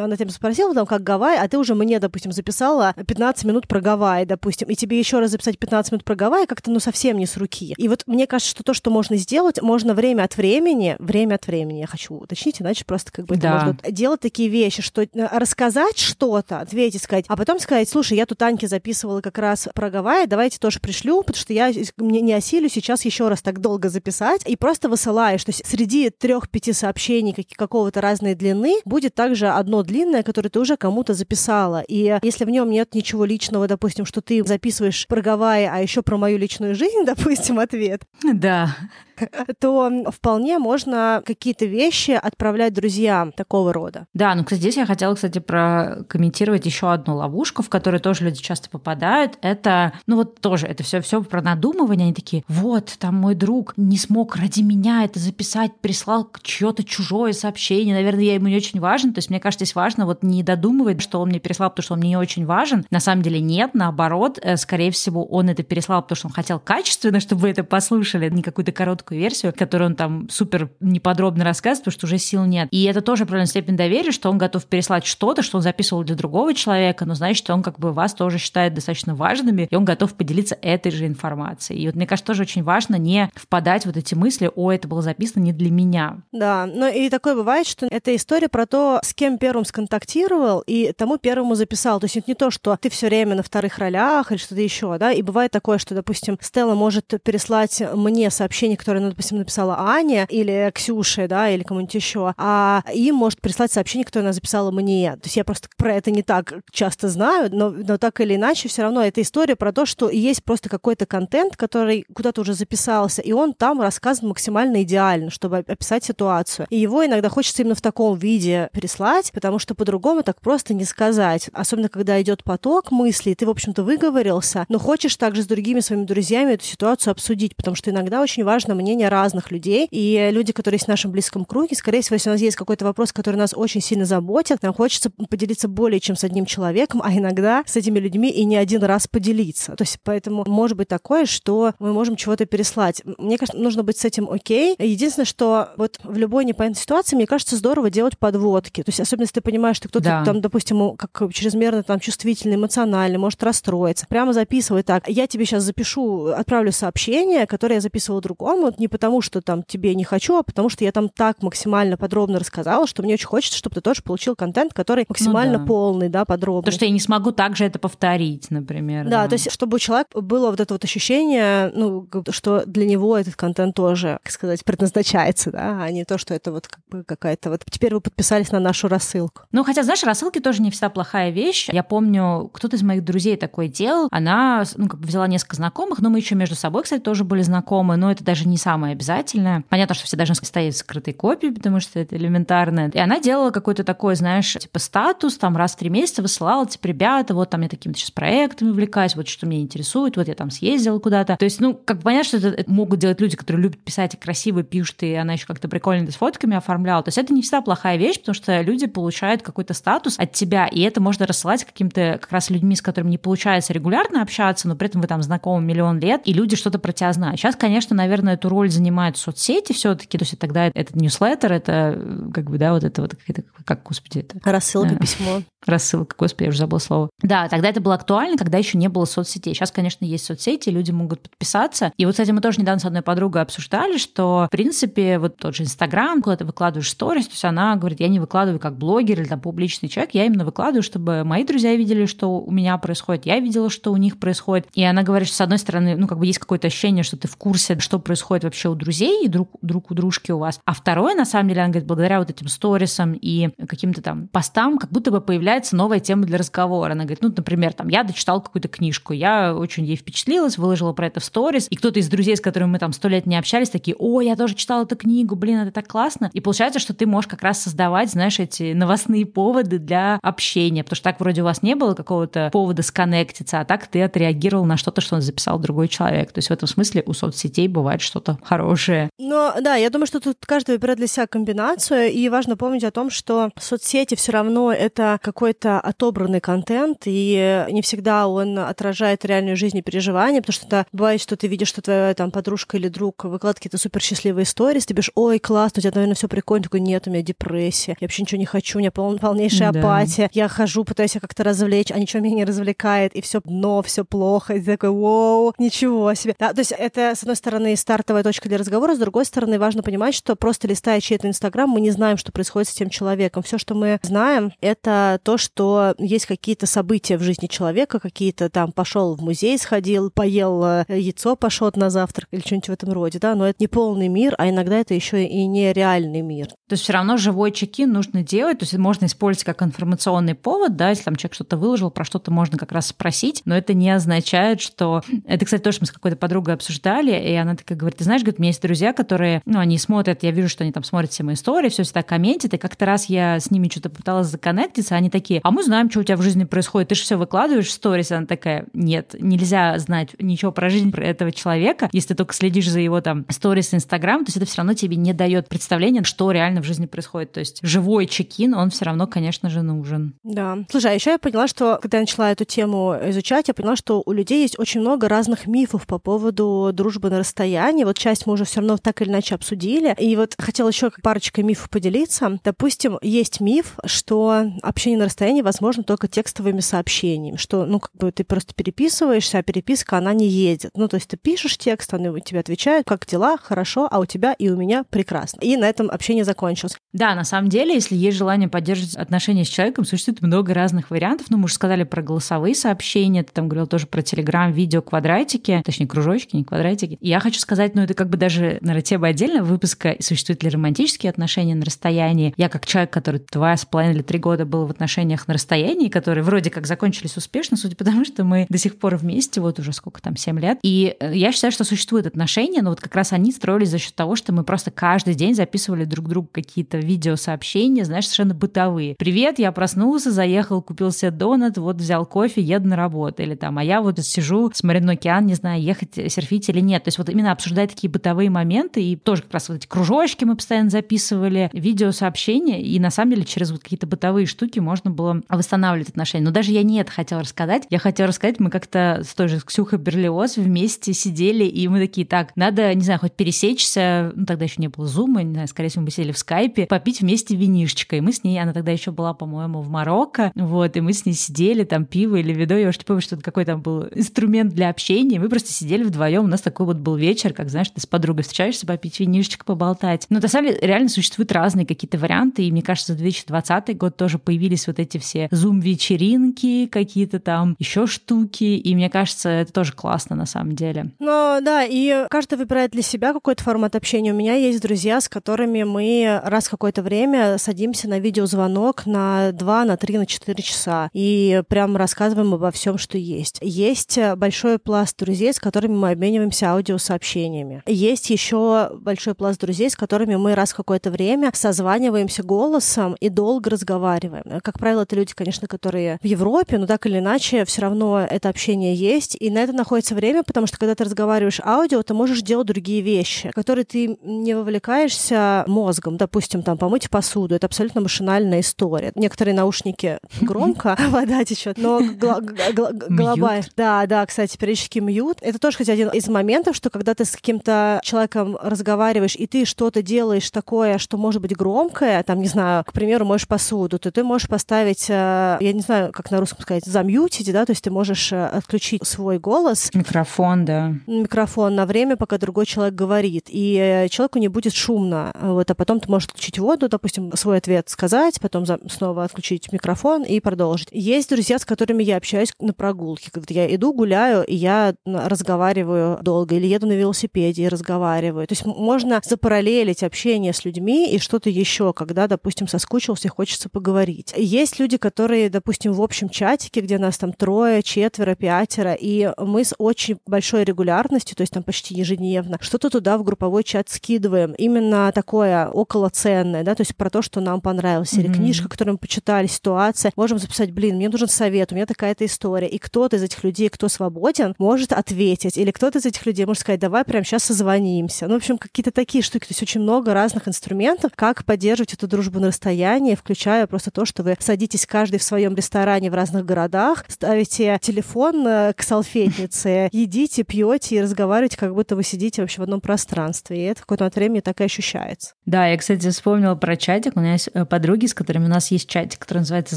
она тебя спросила, там, как Гавайи, а ты уже мне, допустим, записала 15 минут про Гавайи, допустим, и тебе еще раз записать 15 минут про Гавайи как-то, ну, совсем не с руки. И вот мне кажется, что то, что можно сделать, можно время от времени, время от времени, я хочу уточнить, иначе просто как бы да. можно делать такие вещи, что э, рассказать что-то, ответить, сказать, а потом сказать, слушай, я тут Аньке записывала как раз про Гавайи, давайте тоже пришлю, потому что я мне не осилю сейчас еще раз так долго записать, и просто высылаешь. То есть среди трех-пяти сообщений какого-то разной длины будет также одно длинное, которое ты уже кому-то записала. И если в нем нет ничего личного, допустим, что ты записываешь про Гавайи, а еще про мою личную жизнь, допустим, ответ.
Да.
то вполне можно какие-то вещи отправлять друзьям такого рода.
Да, ну, кстати, здесь я хотела, кстати, прокомментировать еще одну ловушку, в которую тоже люди часто попадают. Это, ну вот тоже, это все все про надумывание. Они такие, вот, там мой друг не смог ради меня это записать, прислал чье-то чужое сообщение. Наверное, я ему не очень важен. То есть, мне кажется, здесь важно вот не додумывать, что он мне переслал, потому что он мне не очень важен. На самом деле нет, наоборот, э, скорее всего, он это переслал, потому что он хотел качественно, чтобы вы это послушали, не какую-то короткую короткую версию, которую он там супер неподробно рассказывает, потому что уже сил нет. И это тоже определенная степень доверия, что он готов переслать что-то, что он записывал для другого человека, но значит, что он как бы вас тоже считает достаточно важными, и он готов поделиться этой же информацией. И вот мне кажется, тоже очень важно не впадать вот эти мысли, о, это было записано не для меня.
Да, но и такое бывает, что это история про то, с кем первым сконтактировал и тому первому записал. То есть это не то, что ты все время на вторых ролях или что-то еще, да, и бывает такое, что, допустим, Стелла может переслать мне сообщение, которое которую, допустим, написала Аня или Ксюша, да, или кому-нибудь еще, а им может прислать сообщение, которое она записала мне. То есть я просто про это не так часто знаю, но, но так или иначе все равно это история про то, что есть просто какой-то контент, который куда-то уже записался, и он там рассказан максимально идеально, чтобы описать ситуацию. И его иногда хочется именно в таком виде переслать, потому что по-другому так просто не сказать. Особенно, когда идет поток мыслей, ты, в общем-то, выговорился, но хочешь также с другими своими друзьями эту ситуацию обсудить, потому что иногда очень важно мне мнения разных людей. И люди, которые есть в нашем близком круге, скорее всего, если у нас есть какой-то вопрос, который нас очень сильно заботит, нам хочется поделиться более чем с одним человеком, а иногда с этими людьми и не один раз поделиться. То есть поэтому может быть такое, что мы можем чего-то переслать. Мне кажется, нужно быть с этим окей. Единственное, что вот в любой непонятной ситуации, мне кажется, здорово делать подводки. То есть, особенно если ты понимаешь, что кто-то да. там, допустим, как чрезмерно там чувствительный, эмоциональный, может расстроиться. Прямо записывай так. Я тебе сейчас запишу, отправлю сообщение, которое я записывала другому, не потому что там тебе не хочу, а потому что я там так максимально подробно рассказала, что мне очень хочется, чтобы ты тоже получил контент, который ну максимально ну, да. полный, да, подробный.
То, что я не смогу также это повторить, например.
Да, да, то есть чтобы у человека было вот это вот ощущение, ну, что для него этот контент тоже, как сказать, предназначается, да, а не то, что это вот как бы какая-то вот... Теперь вы подписались на нашу рассылку.
Ну, хотя, знаешь, рассылки тоже не всегда плохая вещь. Я помню, кто-то из моих друзей такое делал. Она, ну, как бы взяла несколько знакомых, но мы еще между собой, кстати, тоже были знакомы, но это даже не самое обязательное. Понятно, что все должны стоять скрытой копии, потому что это элементарно. И она делала какой-то такой, знаешь, типа статус, там раз в три месяца высылала, типа, ребята, вот там я такими сейчас проектами увлекаюсь, вот что меня интересует, вот я там съездила куда-то. То есть, ну, как понятно, что это могут делать люди, которые любят писать и красиво пишут, и она еще как-то прикольно с фотками оформляла. То есть это не всегда плохая вещь, потому что люди получают какой-то статус от тебя, и это можно рассылать каким-то как раз людьми, с которыми не получается регулярно общаться, но при этом вы там знакомы миллион лет, и люди что-то про тебя знают. Сейчас, конечно, наверное, эту роль занимают соцсети все-таки, то есть тогда этот ньюслеттер, это как бы, да, вот это вот, это, как, господи, это...
Рассылка, а, письмо.
Рассылка, господи, я уже забыла слово. Да, тогда это было актуально, когда еще не было соцсетей. Сейчас, конечно, есть соцсети, люди могут подписаться. И вот, кстати, мы тоже недавно с одной подругой обсуждали, что, в принципе, вот тот же Инстаграм, куда ты выкладываешь сторис, то есть она говорит, я не выкладываю как блогер или там публичный человек, я именно выкладываю, чтобы мои друзья видели, что у меня происходит, я видела, что у них происходит. И она говорит, что, с одной стороны, ну, как бы есть какое-то ощущение, что ты в курсе, что происходит вообще у друзей и друг, друг у дружки у вас. А второе, на самом деле, она говорит, благодаря вот этим сторисам и каким-то там постам, как будто бы появляется новая тема для разговора. Она говорит, ну, например, там, я дочитала какую-то книжку, я очень ей впечатлилась, выложила про это в сторис, и кто-то из друзей, с которыми мы там сто лет не общались, такие, о, я тоже читала эту книгу, блин, это так классно. И получается, что ты можешь как раз создавать, знаешь, эти новостные поводы для общения, потому что так вроде у вас не было какого-то повода сконнектиться, а так ты отреагировал на что-то, что записал другой человек. То есть в этом смысле у соцсетей бывает что-то хорошее.
Но да, я думаю, что тут каждый выбирает для себя комбинацию, и важно помнить о том, что соцсети все равно это какой-то отобранный контент, и не всегда он отражает реальную жизнь и переживания, потому что да, бывает, что ты видишь, что твоя там подружка или друг выкладывает какие-то супер счастливые истории, ты бишь, ой, классно, у тебя, наверное, все прикольно. Такой, нет, у меня депрессия, я вообще ничего не хочу, у меня пол, полнейшая да. апатия. Я хожу, пытаюсь себя как-то развлечь, а ничего меня не развлекает, и все дно, все плохо. И ты такой, вау, ничего себе. Да, то есть это, с одной стороны, стартовая точка для разговора, с другой стороны, важно понимать, что просто листая чей-то Инстаграм, мы не знаем, что происходит с тем человеком. Все, что мы знаем, это то, что есть какие-то события в жизни человека, какие-то там пошел в музей, сходил, поел э, яйцо, пошел на завтрак или что-нибудь в этом роде, да, но это не полный мир, а иногда это еще и не реальный мир.
То есть все равно живой чекин нужно делать, то есть можно использовать как информационный повод, да, если там человек что-то выложил, про что-то можно как раз спросить, но это не означает, что... Это, кстати, тоже мы с какой-то подругой обсуждали, и она такая говорит, знаешь, говорит, у меня есть друзья, которые, ну, они смотрят, я вижу, что они там смотрят все мои истории, все всегда комментят, и как-то раз я с ними что-то пыталась законнектиться, они такие, а мы знаем, что у тебя в жизни происходит, ты же все выкладываешь в сторис, она такая, нет, нельзя знать ничего про жизнь этого человека, если ты только следишь за его там сторис Инстаграм, то есть это все равно тебе не дает представления, что реально в жизни происходит. То есть живой чекин, он все равно, конечно же, нужен.
Да. Слушай, а еще я поняла, что когда я начала эту тему изучать, я поняла, что у людей есть очень много разных мифов по поводу дружбы на расстоянии. Вот часть мы уже все равно так или иначе обсудили. И вот хотела еще парочкой мифов поделиться. Допустим, есть миф, что общение на расстоянии возможно только текстовыми сообщениями, что, ну, как бы ты просто переписываешься, а переписка, она не едет. Ну, то есть ты пишешь текст, он тебе отвечает, как дела, хорошо, а у тебя и у меня прекрасно. И на этом общение закончилось.
Да, на самом деле, если есть желание поддерживать отношения с человеком, существует много разных вариантов. Ну, мы уже сказали про голосовые сообщения, ты там говорил тоже про Телеграм, видео, квадратики, точнее, кружочки, не квадратики. И я хочу сказать, ну, это как бы даже, наверное, тема отдельного выпуска, существуют ли романтические отношения на расстоянии. Я как человек, который два с половиной или три года был в отношениях на расстоянии, которые вроде как закончились успешно, судя по тому, что мы до сих пор вместе, вот уже сколько там, 7 лет. И э, я считаю, что существуют отношения, но вот как раз они строились за счет того, что мы просто каждый день записывали друг другу какие-то видеосообщения, знаешь, совершенно бытовые. Привет, я проснулся, заехал, купил себе донат, вот взял кофе, еду на работу. Или там, а я вот сижу, смотрю на океан, не знаю, ехать, серфить или нет. То есть вот именно обсуждать такие бытовые моменты, и тоже как раз вот эти кружочки мы постоянно записывали, видеосообщения, и на самом деле через вот какие-то бытовые штуки можно было восстанавливать отношения. Но даже я не это хотела рассказать. Я хотела рассказать, мы как-то с той же Ксюхой Берлиоз вместе сидели, и мы такие, так, надо не знаю, хоть пересечься, ну, тогда еще не было зума, не знаю, скорее всего, мы сели в скайпе, попить вместе винишечко. И мы с ней, она тогда еще была, по-моему, в Марокко, вот, и мы с ней сидели, там, пиво или вино, я уж не помню, что это какой там был инструмент для общения, мы просто сидели вдвоем, у нас такой вот был вечер, как, знаешь, ты с подругой встречаешься, попить винишечко, поболтать. Но, на самом деле, реально существуют разные какие-то варианты, и мне кажется, за 2020 год тоже появились вот эти все зум-вечеринки, какие-то там еще штуки, и мне кажется, это тоже классно на самом деле.
Ну, да, и каждый выбирает для себя какой-то формат общения. У меня есть друзья, с которыми мы раз в какое-то время садимся на видеозвонок на 2, на 3, на 4 часа и прям рассказываем обо всем, что есть. Есть большой пласт друзей, с которыми мы обмениваемся аудиосообщениями. Есть еще большой пласт друзей, с которыми мы раз в какое-то время созваниваемся голосом и долго разговариваем. Как правило, это люди, конечно, которые в Европе, но так или иначе, все равно это общение есть, и на это находится время, потому что когда ты разговариваешь аудио, ты можешь делать другие вещи, которые ты не вовлекаешься мозгом, допустим, там помыть посуду, это абсолютно машинальная история. Некоторые наушники громко, вода течет, но глобально... Да, да, кстати, периодически мьют. Это тоже, кстати, один из моментов, что когда ты с каким-то человеком разговариваешь, и ты что-то делаешь такое, что может быть громкое, там, не знаю, к примеру, моешь посуду, то ты можешь поставить, э, я не знаю, как на русском сказать, замьютить, да, то есть ты можешь э, отключить свой голос.
Микрофон, да.
Микрофон на время, пока другой человек говорит. И э, человеку не будет шумно. Вот, а потом ты можешь отключить воду, допустим, свой ответ сказать, потом снова отключить микрофон и продолжить. Есть друзья, с которыми я общаюсь на прогулке, когда я иду, гуляю, и я разговариваю долго, или еду на велосипеде и разговариваю. То есть можно запараллелить общение с людьми и что-то еще, когда, допустим, соскучился и хочется поговорить. Есть люди, которые, допустим, в общем чатике, где нас там трое, четверо, пятеро, и мы с очень большой регулярностью, то есть там почти ежедневно, что-то туда в групповой чат скидываем. Именно такое околоценное, да, то есть про то, что нам понравилось. Mm-hmm. Или книжка, которую мы почитали, ситуация. Можем записать, блин, мне нужен совет, у меня такая-то история. И кто-то из этих людей, кто свободен, может ответить. Или кто-то из этих людей может сказать, давай прямо сейчас созвонимся. Ну, в общем, какие-то такие штуки. То есть очень много разных инструментов, как поддерживать эту дружбу на расстоянии, включая просто то, что вы садитесь каждый в своем ресторане в разных городах, ставите телефон э, к салфетнице, едите, пьете и разговариваете, как будто вы сидите вообще в одном пространстве. И это какое-то время так и ощущается.
Да, я, кстати, вспомнила про чатик. У меня есть э, подруги, с которыми у нас есть чатик, который называется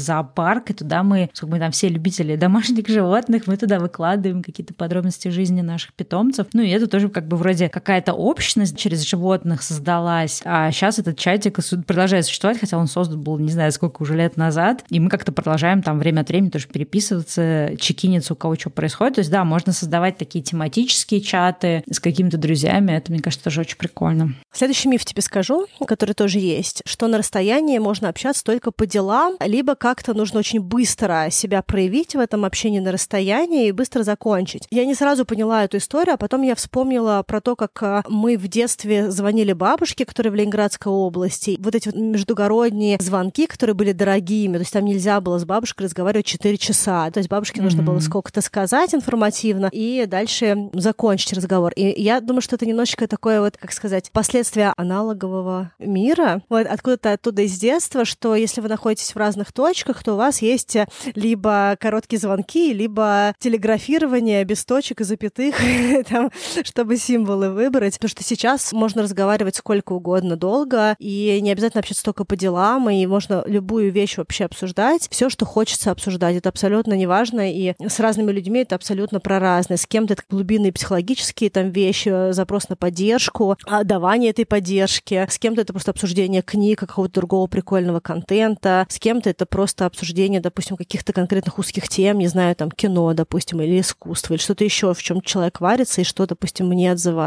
«Зоопарк», и туда мы, сколько мы там все любители домашних животных, мы туда выкладываем какие-то подробности жизни наших питомцев. Ну, и это тоже как бы вроде какая-то общность через животных создалась. А сейчас этот чатик продолжает существовать, хотя он создан был, не знаю, сколько уже лет назад. И мы как-то продолжаем там время от времени тоже переписываться, чекиниться, у кого что происходит. То есть, да, можно создавать такие тематические чаты с какими-то друзьями. Это, мне кажется, тоже очень прикольно.
Следующий миф тебе скажу, который тоже есть, что на расстоянии можно общаться только по делам, либо как-то нужно очень быстро себя проявить в этом общении на расстоянии и быстро закончить. Я не сразу поняла эту историю, а потом я вспомнила про то, как а, мы в детстве звонили бабушке, которая в Ленинградской области. Вот эти вот междугородние звонки, которые были дорогими, то есть там нельзя было с бабушкой разговаривать 4 часа. То есть бабушке mm-hmm. нужно было сколько-то сказать информативно и дальше закончить разговор. И я думаю, что это немножечко такое вот, как сказать, последствия аналогового мира. Вот откуда-то оттуда из детства, что если вы находитесь в разных точках, то у вас есть либо короткие звонки, либо телеграфирование без точек и запятых, там, чтобы символы выбрать. Потому что сейчас можно разговаривать сколько угодно долго, и не обязательно общаться только по делам, и можно любую вещь вообще обсуждать. Все, что хочется обсуждать, это абсолютно неважно, и с разными людьми это абсолютно про разное. С кем-то это глубинные психологические там вещи, запрос на поддержку, давание этой поддержки. С кем-то это просто обсуждение книг, какого-то другого прикольного контента. С кем-то это просто обсуждение, допустим, каких-то конкретных узких тем, не знаю, там, кино, допустим, или искусство, или что-то еще, в чем человек варится и что, допустим, мне отзывается.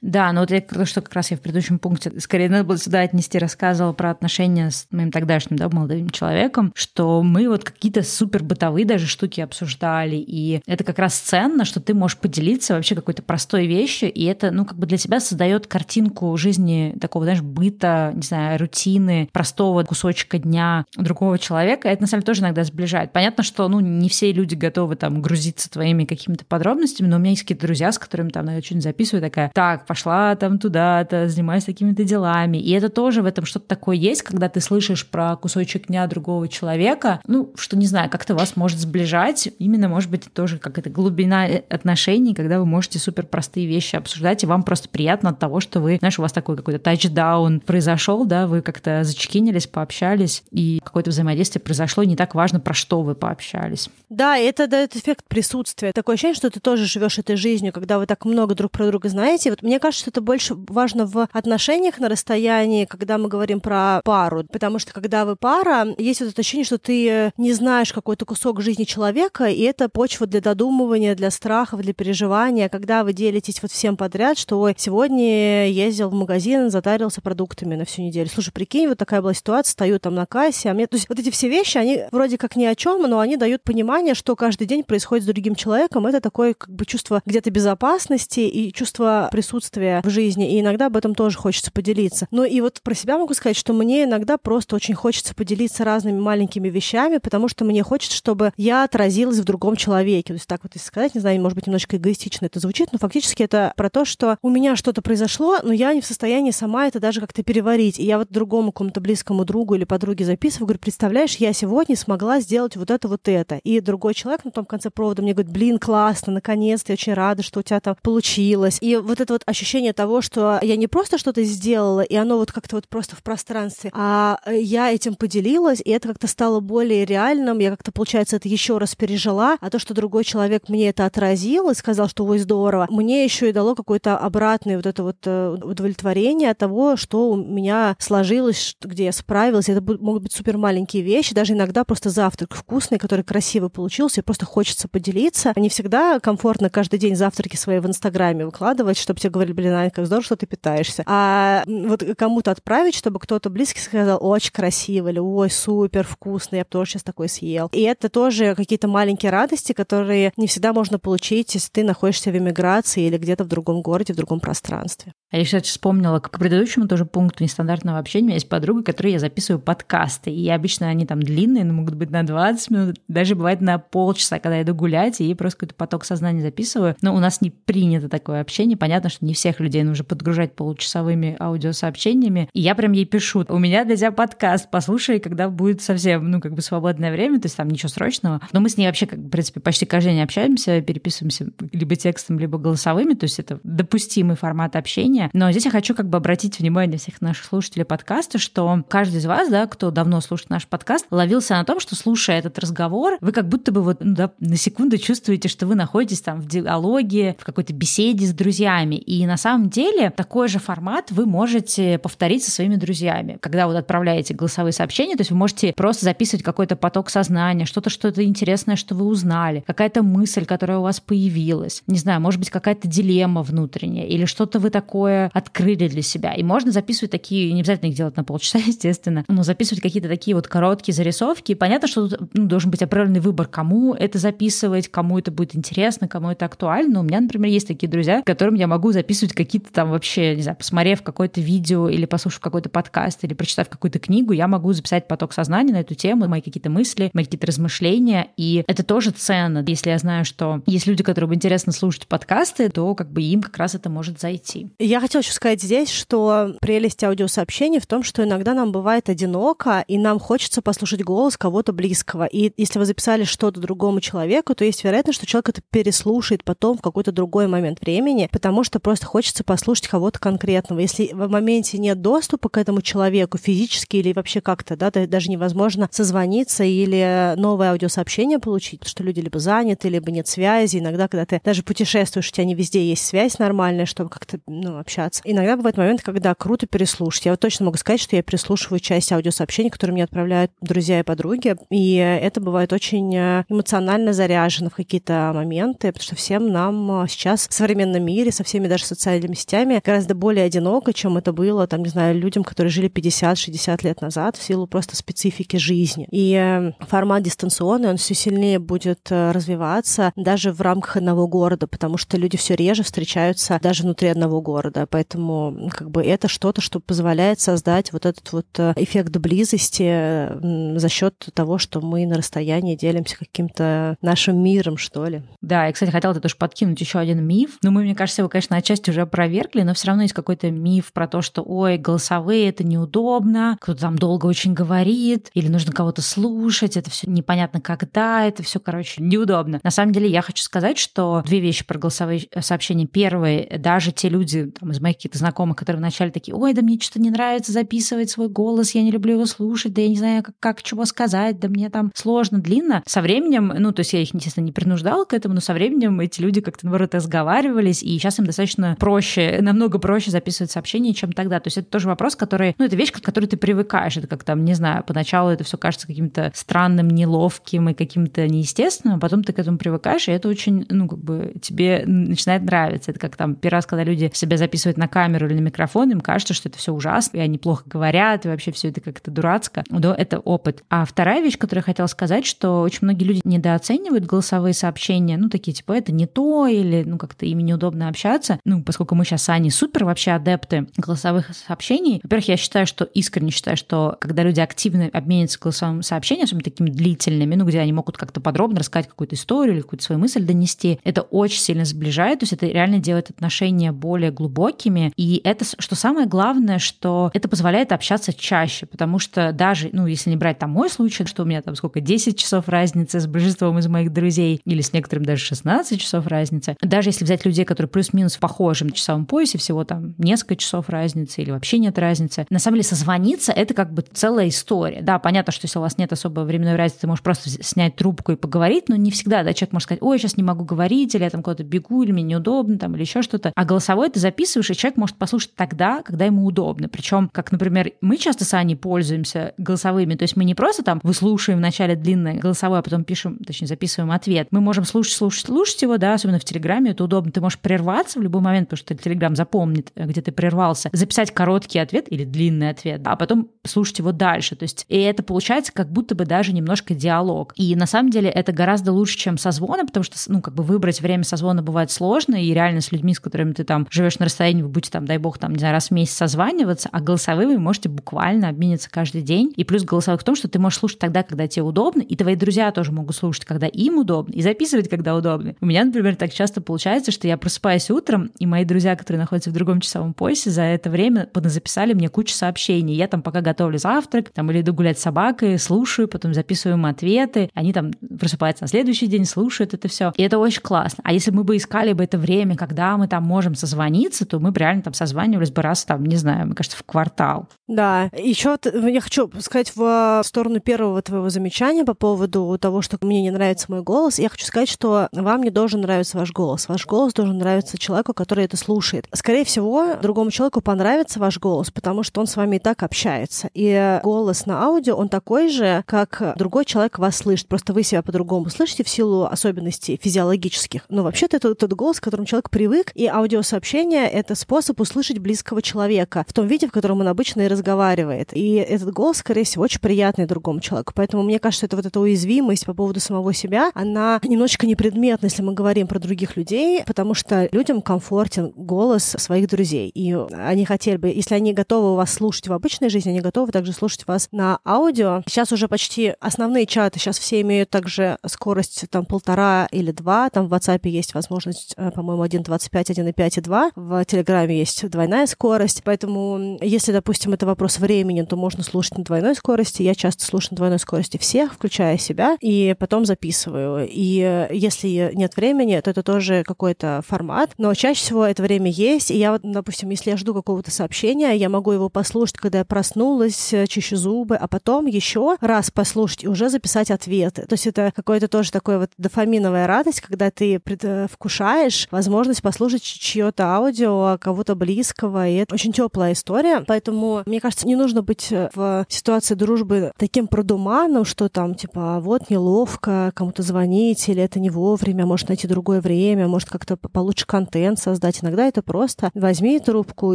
Да, но вот я что как раз я в предыдущем пункте скорее надо было сюда отнести, рассказывала про отношения с моим тогдашним, да, молодым человеком, что мы вот какие-то супер бытовые даже штуки обсуждали, и это как раз ценно, что ты можешь поделиться вообще какой-то простой вещью, и это, ну, как бы для тебя создает картинку жизни такого, знаешь, быта, не знаю, рутины, простого кусочка дня другого человека. Это, на самом деле, тоже иногда сближает. Понятно, что, ну, не все люди готовы там грузиться твоими какими-то подробностями, но у меня есть какие-то друзья, с которыми там я что-нибудь записываю, такая, так, пошла там туда-то, занимаюсь такими-то делами. И это тоже в этом что-то такое есть, когда ты слышишь про кусочек дня другого человека, ну, что, не знаю, как-то вас может сближать. Именно, может быть, тоже как это глубина э, отношений, когда вы можете супер простые вещи обсуждать и вам просто приятно от того, что вы, знаешь, у вас такой какой-то тачдаун произошел, да, вы как-то зачекинились, пообщались, и какое-то взаимодействие произошло, и не так важно, про что вы пообщались.
Да, это дает эффект присутствия. Такое ощущение, что ты тоже живешь этой жизнью, когда вы так много друг про друга знаете. Вот мне кажется, что это больше важно в отношениях на расстоянии, когда мы говорим про пару. Потому что когда вы пара, есть вот это ощущение, что ты не знаешь какой-то кусок жизни человека, и это почва для додумывания, для страхов, для переживания. Когда вы делитесь вот всем подряд, что ой, сегодня ездил в магазин, затарился продуктами на всю неделю. Слушай, прикинь, вот такая была ситуация, стою там на кассе, а мне... То есть вот эти все вещи, они вроде как ни о чем, но они дают понимание, что каждый день происходит с другим человеком. Это такое как бы чувство где-то безопасности и чувство присутствия в жизни. И иногда об этом тоже хочется поделиться. Ну и вот про себя могу сказать, что мне иногда просто очень хочется поделиться разными маленькими вещами, потому что мне хочется, чтобы я отразилась в другом человеке. То есть так вот если сказать, не знаю, может быть, немножко эгоистично это звучит, но фактически это про то, что у меня что-то произошло, но я не в состоянии сама это даже как-то переварить. И я вот другому какому-то близкому другу или подруге записываю, говорю, представляешь, я сегодня смогла сделать вот это, вот это. И другой человек на том конце провода мне говорит, блин, классно, наконец-то, я очень рада, что у тебя там получилось. И вот это вот ощущение того, что я не просто что-то сделала, и оно вот как-то вот просто в пространстве, а я этим поделилась, и это как-то стало более реальным, я как-то, получается, это еще раз пережила, а то, что другой человек мне это отразил и сказал, что ой, здорово, мне еще и дало какое-то обратное вот это вот э, удовлетворение от того, что у меня сложилось, где я справилась. Это могут быть супер маленькие вещи, даже иногда просто завтрак вкусный, который красиво получился, и просто хочется поделиться. Не всегда комфортно каждый день завтраки свои в Инстаграме выкладывать, чтобы тебе говорили, блин, Ань, как здорово, что ты питаешься. А вот кому-то отправить, чтобы кто-то близкий сказал, очень красиво, или ой, супер, вкусно, я бы тоже сейчас такой съел. И это тоже какие-то маленькие радости, которые не всегда можно получить, если ты находишься в эмиграции или где-то в другом городе, в другом пространстве.
А я, кстати, вспомнила, к предыдущему тоже пункту нестандартного общения у меня есть подруга, которой я записываю подкасты. И обычно они там длинные, но могут быть на 20 минут, даже бывает на полчаса, когда я иду гулять, и просто какой-то поток сознания записываю. Но у нас не принято такое общение. Понятно, что не всех людей нужно подгружать получасовыми аудиосообщениями. И я прям ей пишу, у меня для тебя подкаст, послушай, когда будет совсем, ну, как бы свободное время, то есть там ничего срочного. Но мы с ней вообще, как, в принципе, почти каждый день общаемся, переписываемся либо текстом, либо голосовыми, то есть это допустимый формат общения. Но здесь я хочу как бы обратить внимание всех наших слушателей подкаста, что каждый из вас, да, кто давно слушает наш подкаст, ловился на том, что слушая этот разговор, вы как будто бы вот ну, да, на секунду чувствуете, что вы находитесь там в диалоге, в какой-то беседе с друзьями. И на самом деле такой же формат вы можете повторить со своими друзьями. Когда вот отправляете голосовые сообщения, то есть вы можете просто записывать какой-то поток сознания, что-то, что-то интересное, что вы узнали, какая-то мысль, которая у вас появилась, не знаю, может быть, какая-то дилемма внутренняя, или что-то вы такое открыли для себя. И можно записывать такие, не обязательно их делать на полчаса, естественно, но записывать какие-то такие вот короткие зарисовки. И понятно, что тут ну, должен быть определенный выбор, кому это записывать, кому это будет интересно, кому это актуально. У меня, например, есть такие друзья, которым я могу записывать какие-то там вообще, не знаю, посмотрев какое-то видео или послушав какой-то подкаст или прочитав какую-то книгу, я могу записать поток сознания на эту тему, мои какие-то мысли, мои какие-то размышления. И это тоже ценно. Если я знаю, что есть люди, которым интересно слушать подкасты, то как бы им как раз это может зайти.
Я хотела еще сказать здесь, что прелесть аудиосообщений в том, что иногда нам бывает одиноко, и нам хочется послушать голос кого-то близкого. И если вы записали что-то другому человеку, то есть вероятность, что человек это переслушает потом в какой-то другой момент времени, потому что просто хочется послушать кого-то конкретного. Если в моменте нет доступа к этому человеку физически или вообще как-то, да, даже невозможно созвониться или новое аудиосообщение получить, потому что люди либо заняты, либо нет связи. Иногда, когда ты даже путешествуешь, у тебя не везде есть связь нормальная, чтобы как-то ну, общаться. Иногда бывает момент, когда круто переслушать. Я вот точно могу сказать, что я переслушиваю часть аудиосообщений, которые мне отправляют друзья и подруги, и это бывает очень э, эмоционально заряжено в какие-то моменты, потому что всем нам э, сейчас в современном мире со всеми даже социальными сетями гораздо более одиноко, чем это было, там, не знаю, людям, которые жили 50-60 лет назад в силу просто специфики жизни. И э, формат дистанционный, он все сильнее будет развиваться даже в рамках одного города, потому что люди все реже встречаются даже внутри одного города. Поэтому как бы это что-то, что позволяет создать вот этот вот эффект близости за счет того, что мы на расстоянии делимся каким-то нашим миром, что ли.
Да, я, кстати, хотела тоже подкинуть еще один миф. Ну, мы, мне кажется, его, конечно, отчасти уже опровергли, но все равно есть какой-то миф про то, что, ой, голосовые это неудобно, кто-то там долго очень говорит, или нужно кого-то слушать, это все непонятно когда, это все, короче, неудобно. На самом деле, я хочу сказать, что две вещи про голосовые сообщения. Первое даже те люди там, из моих каких-то знакомых, которые вначале такие, ой, да мне что-то не нравится записывать свой голос, я не люблю его слушать, да я не знаю, как, как чего сказать, да мне там сложно, длинно. Со временем, ну, то есть я их, естественно, не принуждала к этому, но со временем эти люди как-то, наоборот, разговаривались, и сейчас им достаточно проще, намного проще записывать сообщения, чем тогда. То есть это тоже вопрос, который, ну, это вещь, к которой ты привыкаешь. Это как там, не знаю, поначалу это все кажется каким-то странным, неловким и каким-то неестественным, а потом ты к этому привыкаешь, и это очень, ну, как бы тебе начинает нравиться. Это как там первый раз, когда люди себя записывают на камеру или на микрофон, им кажется, что это все ужасно, и они плохо говорят, и вообще все это как-то дурацко. Да, это опыт. А вторая вещь, которую я хотела сказать, что очень многие люди недооценивают голосовые сообщения, ну, такие, типа, это не то, или, ну, как-то ими неудобно общаться. Ну, поскольку мы сейчас с Аней супер вообще адепты голосовых сообщений. Во-первых, я считаю, что искренне считаю, что когда люди активно обменятся голосовым сообщением, особенно такими длительными, ну, где они могут как-то подробно рассказать какую-то историю или какую-то свою мысль донести, это очень сильно сближает, то есть это реально делает отношения более глубокими. И это, что самое главное, что это позволяет общаться чаще, потому что даже, ну, если не брать там мой случай, что у меня там сколько, 10 часов разницы с большинством из моих друзей, или с некоторым даже 16 часов разницы, даже если взять людей, которые плюс-минус в похожем часовом поясе, всего там несколько часов разницы или вообще нет разницы, на самом деле созвониться — это как бы целая история. Да, понятно, что если у вас нет особой временной разницы, ты можешь просто снять трубку и поговорить, но не всегда, да, человек может сказать, ой, сейчас не могу говорить, или я там куда-то бегу, или мне неудобно, там, или еще что-то. А голосовой ты записываешь, и человек может послушать тогда, когда ему удобно. Причем, как, например, мы часто с Аней пользуемся голосовыми, то есть мы не просто там выслушиваем вначале длинное голосовое, а потом пишем, точнее, записываем ответ. Мы можем слушать, слушать, слушать его, да, особенно в Телеграме, это удобно. Ты можешь прерваться в любой момент, потому что Телеграм запомнит, э, где ты прервался, записать короткий ответ или длинный ответ, а потом слушать его дальше. То есть, и это получается как будто бы даже немножко диалог. И на самом деле это гораздо лучше, чем созвоны, потому что, ну, как бы выбрать время созвона бывает сложно, и реально с людьми, с которыми ты там живешь на расстоянии, вы будете там, дай бог, там, не знаю, раз в месяц созваниваться, а голосовыми можете буквально обмениться каждый день. И плюс голосовых в том, что ты можешь слушать тогда, когда тебе удобно, и твои друзья тоже могут слушать, когда им удобно, и записывать, когда удобно. У меня, например, так часто получается, что я просыпаюсь утром, и мои друзья, которые находятся в другом часовом поясе, за это время записали мне кучу сообщений. Я там пока готовлю завтрак, там или иду гулять с собакой, слушаю, потом записываю им ответы. Они там просыпаются на следующий день, слушают это все. И это очень классно. А если мы бы искали бы это время, когда мы там можем созвониться, то мы бы реально там созванивались бы раз там, не знаю, мне кажется, в квартал.
Да. Еще я хочу сказать в сторону первого твоего замечания по поводу того, что мне не нравится мой голос. Я хочу сказать, что вам не должен нравиться ваш голос. Ваш голос должен нравиться человеку, который это слушает. Скорее всего, другому человеку понравится ваш голос, потому что он с вами и так общается. И голос на аудио, он такой же, как другой человек вас слышит. Просто вы себя по-другому слышите в силу особенностей физиологических. Но вообще-то это тот голос, к которому человек привык, и аудиосообщение — это способ услышать близкого человека в том виде, в котором он обычно и разговаривает. И этот голос, скорее всего, очень приятный другому человеку. Поэтому мне кажется, это вот эта уязвимость по поводу самого себя, она немножечко непредметна, если мы говорим про других людей, потому что людям комфортен голос своих друзей. И они хотели бы, если они готовы вас слушать в обычной жизни, они готовы также слушать вас на аудио. Сейчас уже почти основные чаты, сейчас все имеют также скорость там полтора или два. Там в WhatsApp есть возможность, э, по-моему, 1.25, 1.5 и 2. В Телеграме есть двойная скорость. Поэтому, если, допустим, это вопрос времени, то можно слушать на двойной скорости. Я часто слушаю на двойной скорости всех, включая себя, и потом записываю. И если нет времени, то это тоже какой-то формат. Но чаще всего это время есть. И я вот, допустим, если я жду какого-то сообщения, я могу его послушать, когда я проснулась, чищу зубы, а потом еще раз послушать и уже записать ответы. То есть это какое-то тоже такое вот дофаминовая радость, когда ты предвкушаешь возможность послушать чье-то аудио кого-то близкого, и это очень теплая история. Поэтому, мне кажется, не нужно быть в ситуации дружбы таким продуманом, что там, типа, вот неловко кому-то звонить, или это не вовремя, может найти другое время, может как-то получше контент создать. Иногда это просто возьми трубку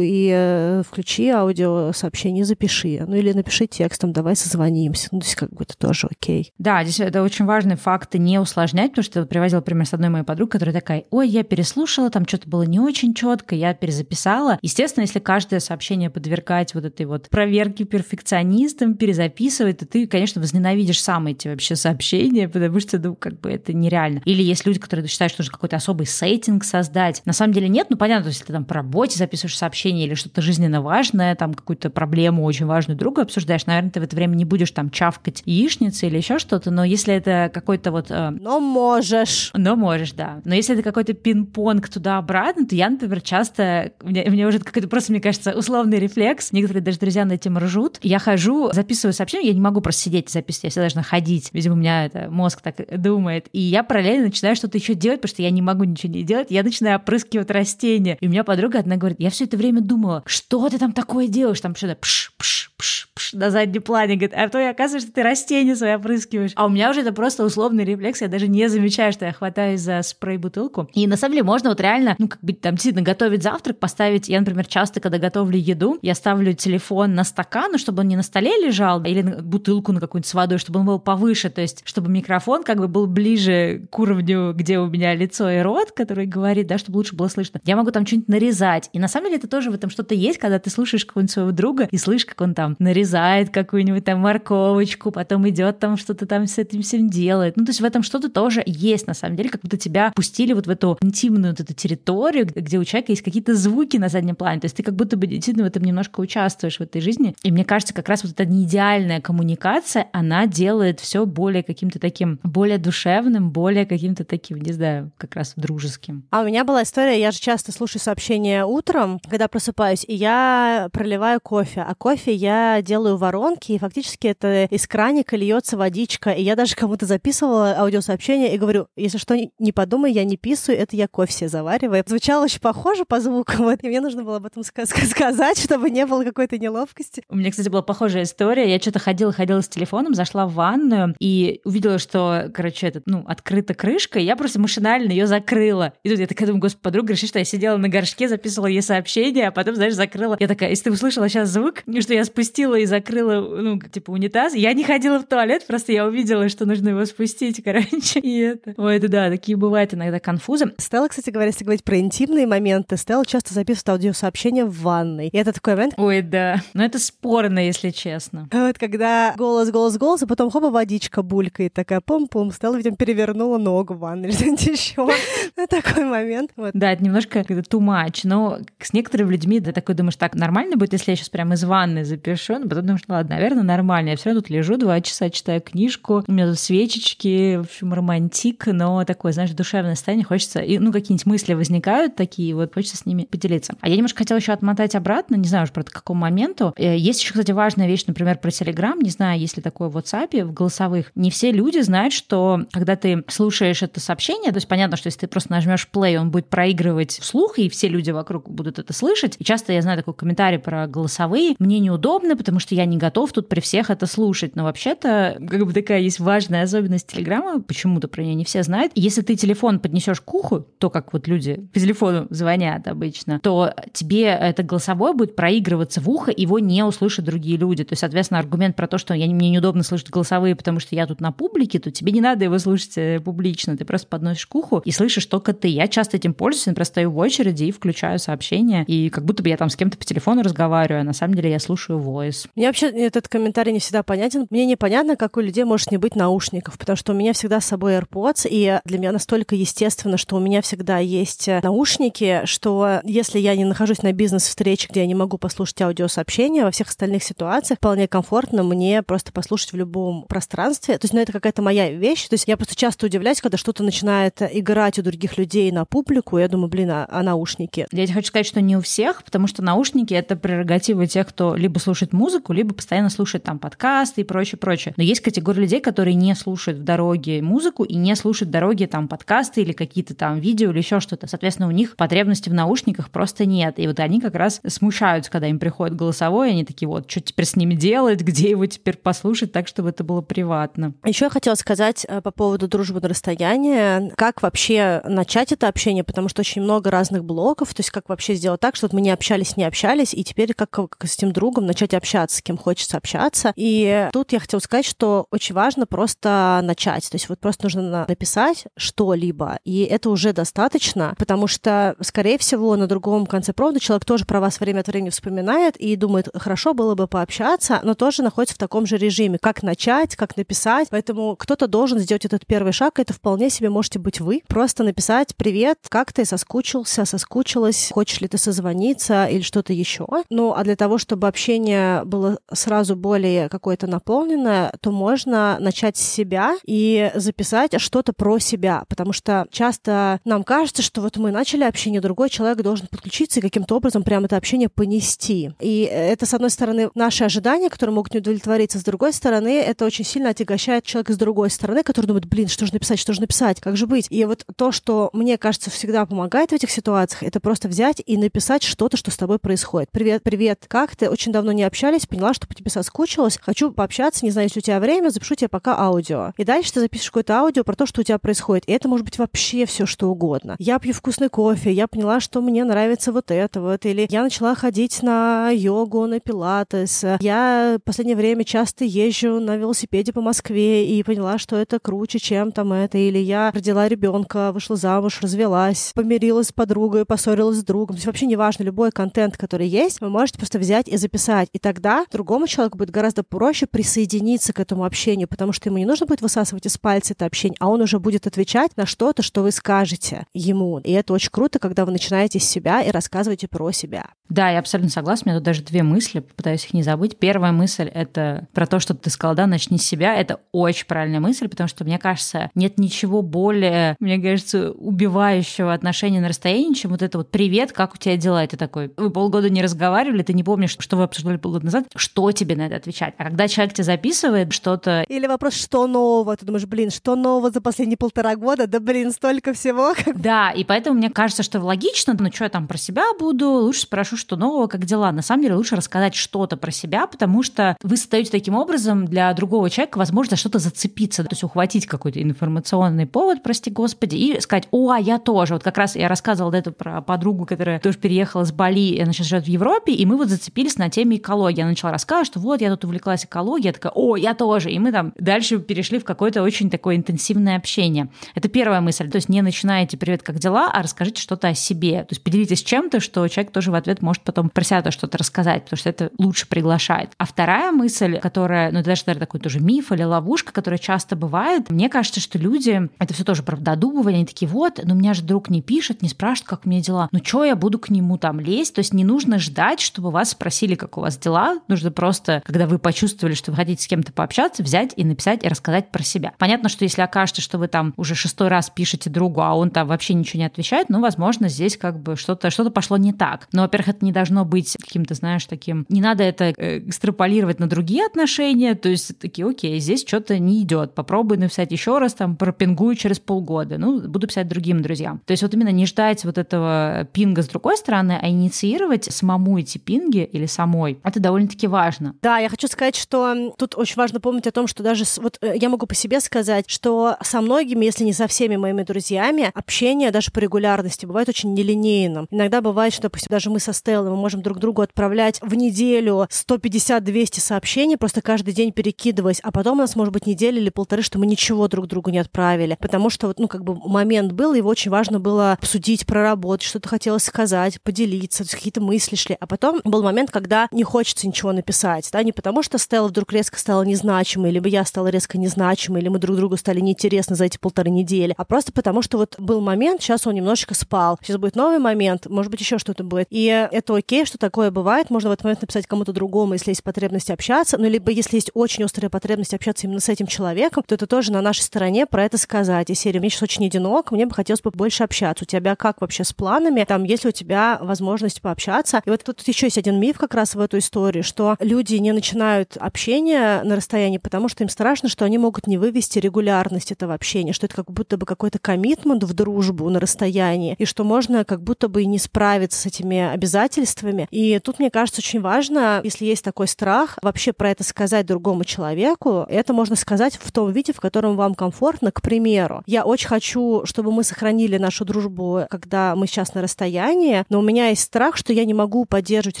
и э, включи аудиосообщение, запиши. Ну или напиши текстом, давай созвонимся. Ну, то есть как бы это тоже окей.
Да, здесь это очень важный факт, не усложнять, потому что приводила пример с одной моей подругой, которая такая, ой, я переслушала, там что-то было не очень четко, я перезаписала. Естественно, если каждое сообщение подвергать вот этой вот проверке перфекционистам, перезаписывать, то ты, конечно, возненавидишь сам эти вообще сообщения, потому что, ну, как бы это нереально. Или есть люди, которые считают, что нужно какой-то особый сеттинг создать. На самом деле нет, ну, понятно, если ты там по работе записываешь сообщение или что-то жизненно важное, там какую-то проблему очень важную другу обсуждаешь, наверное, ты в это время не будешь там чавкать яичницы или еще что-то, но если это какой-то вот... Э...
Но можешь.
Но можешь, да. Но если это какой-то пинг-понг туда туда-обратно, то я, например, часто, у меня, у меня уже какой-то просто, мне кажется, условный рефлекс, некоторые даже друзья на этим ржут, я хожу, записываю сообщение, я не могу просто сидеть и записывать, я всегда должна ходить, видимо, у меня это мозг так думает, и я параллельно начинаю что-то еще делать, потому что я не могу ничего не делать, я начинаю опрыскивать растения, и у меня подруга одна говорит, я все это время думала, что ты там такое делаешь, там что-то пш, пш, пш, пш, на заднем плане, говорит, а то оказывается, ты растения свои опрыскиваешь. А у меня уже это просто условный рефлекс, я даже не замечаю, что я хватаюсь за спрей-бутылку. И на самом деле можно вот реально, ну, как бы там действительно готовить завтрак, поставить, я, например, часто, когда готовлю еду, я ставлю телефон на стакан, ну, чтобы он не на столе лежал, или на бутылку на какую-нибудь с водой, чтобы он был повыше, то есть, чтобы микрофон как бы был ближе к уровню, где у меня лицо и рот, который говорит, да, чтобы лучше было слышно. Я могу там что-нибудь нарезать. И на самом деле это тоже в этом что-то есть, когда ты слушаешь какого-нибудь своего друга и слышишь, как он там нарезает какую-нибудь там морковочку, потом идет там что-то там с этим всем делает. Ну, то есть в этом что-то тоже есть, на самом деле, как будто тебя пустили вот в эту интимную вот эту территорию, где у человека есть какие-то звуки на заднем плане. То есть ты как будто бы действительно в этом немножко участвуешь в этой жизни. И мне кажется, как раз вот эта неидеальная коммуникация, она делает все более каким-то таким, более душевным, более каким-то таким, не знаю, как раз дружеским.
А у меня была история, я же часто слушаю сообщения утром, когда просыпаюсь, и я проливаю кофе. А кофе я делаю воронки, и фактически это из краника льется водичка. И я даже кому-то записывала аудиосообщение и говорю, если что, не подумай, я не писаю, это я кофе себе завариваю. Звучало очень похоже по звукам, и мне нужно было об этом сказать, чтобы не было какой-то неловкости.
У меня, кстати, была похожая история. Я что-то ходила-ходила с телефоном, зашла в ванную и увидела, что, короче, этот, ну, открыта крышка, и я просто машинально ее закрыла. И тут я такая думаю, господи, подруга решит, что я сидела на горшке, записывала ей сообщение, а потом, знаешь, закрыла. Я такая, если ты услышала сейчас звук, что я спустила и закрыла, ну, типа, унитаз, я не ходила в туалет, просто я увидела, что нужно его спустить, короче, и это. Ой, это да, такие бывают иногда конфузы.
Стелла, кстати говоря, если говорить про интимные моменты, Стелла часто записывает аудиосообщения в ванной. И это такой момент...
Ой, да. Но это спорно, если честно.
Вот когда голос, голос, голос, а потом хоба водичка булькает, такая пум-пум, Стелла, видимо, перевернула ногу в ванной или что-нибудь еще. Ну, такой момент. Вот.
Да, это немножко too much, но с некоторыми людьми ты такой думаешь, так, нормально будет, если я сейчас прямо из ванны запишу, но потом думаешь, ладно, наверное, нормально. Я все равно тут лежу два часа, читаю книжку, у меня тут свечечки, в общем, романтик, но такое, знаешь, душевное состояние, хочется, и, ну, какие-нибудь мысли возникают такие, вот хочется с ними поделиться. А я немножко хотела еще отмотать обратно, не знаю уж про какому моменту. Э, есть еще, кстати, важная вещь, например, про Telegram, не знаю, есть ли такое в WhatsApp, в голосовых. Не все люди знают, что когда ты слушаешь это сообщение, то есть понятно, что если ты просто нажмешь play, он будет проигрывать вслух, и все люди вокруг будут это слышать. И часто я знаю такой комментарий про голосовые. Мне неудобно, потому что я не готов тут при всех это слушать. Но вообще-то, как бы такая есть важная особенность Телеграма, почему-то про нее не все знают. Если ты телефон поднесешь к уху, то как вот люди по телефону звонят обычно, то тебе это голосовое будет проигрываться в ухо, его не услышат другие люди. То есть, соответственно, аргумент про то, что я, мне неудобно слышать голосовые, потому что я тут на публике, то тебе не надо его слушать э, публично. Ты просто подносишь к уху и слышишь только ты. Я часто этим пользуюсь, например, стою в очереди и включаю сообщения, и как будто бы я там с кем-то по телефону разговариваю, а на самом деле я слушаю voice.
Мне вообще этот комментарий не всегда понятен. Мне непонятно, как у людей может не быть наушников, потому что у меня всегда с собой AirPods, и для меня настолько естественно, что у меня всегда есть э, наушники, что если я не нахожусь на бизнес-встрече, где я не могу послушать аудиосообщения, во всех остальных ситуациях вполне комфортно мне просто послушать в любом пространстве. То есть, ну, это какая-то моя вещь. То есть я просто часто удивляюсь, когда что-то начинает играть у других людей на публику, я думаю, блин, а, а наушники?
Я тебе хочу сказать, что не у всех, потому что наушники — это прерогатива тех, кто либо слушает музыку, либо постоянно слушает там подкасты и прочее, прочее. Но есть категория людей, которые не слушают в дороге музыку и не слушают в дороге там подкасты или какие-то там видео или еще что-то. Соответственно, у них потребности в наушниках просто нет. И вот они как раз смущаются, когда им приходит голосовой, они такие, вот, что теперь с ними делать, где его теперь послушать так, чтобы это было приватно.
Еще я хотела сказать э, по поводу дружбы на расстоянии, как вообще начать это общение, потому что очень много разных блоков, то есть как вообще сделать так, чтобы мы не общались, не общались, и теперь как, как с этим другом начать общаться, с кем хочется общаться. И тут я хотела сказать, что очень важно просто начать, то есть вот просто нужно написать что-либо, и это уже достаточно, потому что, скорее всего, на другом конце провода человек тоже про вас время от времени вспоминает и думает, хорошо было бы пообщаться, но тоже находится в таком же режиме, как начать, как написать, поэтому кто-то должен сделать этот первый шаг, это вполне себе можете быть вы, просто написать «Привет, как ты соскучился, соскучилась, хочешь ли ты созвониться или что-то еще». Ну, а для того, чтобы общение было сразу более какое-то наполненное, то можно начать с себя и записать что-то про себя, потому что часто нам кажется, что вот мы начали общение, другой человек должен подключиться и каким-то образом прямо это общение понести. И это, с одной стороны, наши ожидания, которые могут не удовлетвориться, с другой стороны, это очень сильно отягощает человека с другой стороны, который думает, блин, что же написать, что же написать, как же быть. И вот то, что мне кажется всегда помогает в этих ситуациях, это просто взять и написать что-то, что с тобой происходит. Привет, привет, как ты? Очень давно не общались, поняла, что по тебе соскучилась, хочу пообщаться, не знаю, если у тебя время, запишу тебе пока аудио. И дальше ты запишешь какое-то аудио про то, что у тебя происходит. И это может быть вообще все что угодно. Я пью вкусный кофе, я поняла, что мне нравится вот это вот, или я начала ходить на йогу, на пилатес. Я в последнее время часто езжу на велосипеде по Москве и поняла, что это круче, чем там это. Или я родила ребенка, вышла замуж, развелась, помирилась с подругой, поссорилась с другом. То есть вообще неважно, любой контент, который есть, вы можете просто взять и записать. И тогда другому человеку будет гораздо проще присоединиться к этому общению, потому что ему не нужно будет высасывать из пальца это общение, а он уже будет отвечать на что-то, что вы скажете ему. И это очень круто, когда вы начинаете с себя и рассказываете про себя.
Да, я абсолютно согласна. У меня тут даже две мысли, пытаюсь их не забыть. Первая мысль — это про то, что ты сказала, да, начни с себя. Это очень правильная мысль, потому что, мне кажется, нет ничего более, мне кажется, убивающего отношения на расстоянии, чем вот это вот «Привет, как у тебя дела?» Это такой, вы полгода не разговаривали, ты не помнишь, что вы обсуждали полгода назад, что тебе на это отвечать? А когда человек тебе записывает что-то...
Или вопрос «Что нового?» Ты думаешь, блин, что нового за последние полтора года? Да, блин, столько всего.
Да, и поэтому мне кажется, что логично, ну что я там про себя буду, лучше спрошу, что нового, как дела. На самом деле лучше рассказать что-то про себя, потому что вы создаете таким образом для другого человека возможность за что-то зацепиться, то есть ухватить какой-то информационный повод, прости господи, и сказать, о, а я тоже. Вот как раз я рассказывала это про подругу, которая тоже переехала с Бали, и она сейчас живет в Европе, и мы вот зацепились на теме экологии. Она начала рассказывать, что вот я тут увлеклась экологией, я такая, о, я тоже. И мы там дальше перешли в какое-то очень такое интенсивное общение. Это первая мысль. То есть не начинайте «Привет, как дела?», а расскажите что-то о себе. То есть поделитесь чем-то, что человек тоже в ответ может потом про себя что-то рассказать, потому что это лучше приглашает. А вторая мысль, которая, ну это даже наверное, такой тоже миф или ловушка, которая часто бывает, мне кажется, что люди, это все тоже правдодумывание, они такие, вот, но меня же друг не пишет, не спрашивает, как меня дела. Ну что я буду к нему там лезть? То есть не нужно ждать, чтобы вас спросили, как у вас дела. Нужно просто, когда вы почувствовали, что вы хотите с кем-то пообщаться, взять и написать и рассказать про себя. Понятно, что если окажется, что вы там уже шестой раз пишете другу, а он там вообще ничего не отвечает, ну, возможно, здесь как бы что-то что пошло не так. Но, во-первых, это не должно быть каким-то, знаешь, таким... Не надо это э, экстраполировать на другие отношения, то есть такие, окей, здесь что-то не идет, попробуй написать еще раз, там, пропингую через полгода, ну, буду писать другим друзьям. То есть вот именно не ждать вот этого пинга с другой стороны, а инициировать самому эти пинги или самой. Это довольно-таки важно.
Да, я хочу сказать, что тут очень важно помнить о том, что даже вот э, я могу по себе сказать, что со многими, если не со всеми моими друзьями, общение даже по регулярности бывает очень нелинейным. Иногда бывает, что, допустим, даже мы со Стеллой, мы можем друг другу отправлять в неделю 150-200 сообщений, просто каждый день перекидываясь, а потом у нас может быть неделя или полторы, что мы ничего друг другу не отправили, потому что вот, ну, как бы момент был, его очень важно было обсудить, проработать, что-то хотелось сказать, поделиться, какие-то мысли шли, а потом был момент, когда не хочется ничего написать, да, не потому что Стелла вдруг резко стала незначимой, либо я стала резко незначимой, или мы друг другу стали неинтересны за эти полторы недели, а просто потому что вот был момент, сейчас он немножечко спал, сейчас будет новый момент, может быть, еще что-то будет. И это окей, что такое бывает, можно в этот момент написать кому-то другому, если есть потребность общаться, ну, либо если есть очень острая потребность общаться именно с этим человеком, то это тоже на нашей стороне про это сказать. И серия, мне сейчас очень одинок, мне бы хотелось бы больше общаться. У тебя как вообще с планами? Там, есть ли у тебя возможность пообщаться? И вот тут еще есть один миф как раз в эту историю, что люди не начинают общение на расстоянии, потому что им страшно, что они могут не вывести регулярность этого общения, что это как будто бы какой-то коммитмент в дружбу на расстоянии, и что можно как будто бы и не справиться с этими обязательствами. И тут, мне кажется, очень важно, если есть такой страх, вообще про это сказать другому человеку. Это можно сказать в том виде, в котором вам комфортно. К примеру, я очень хочу, чтобы мы сохранили нашу дружбу, когда мы сейчас на расстоянии, но у меня есть страх, что я не могу поддерживать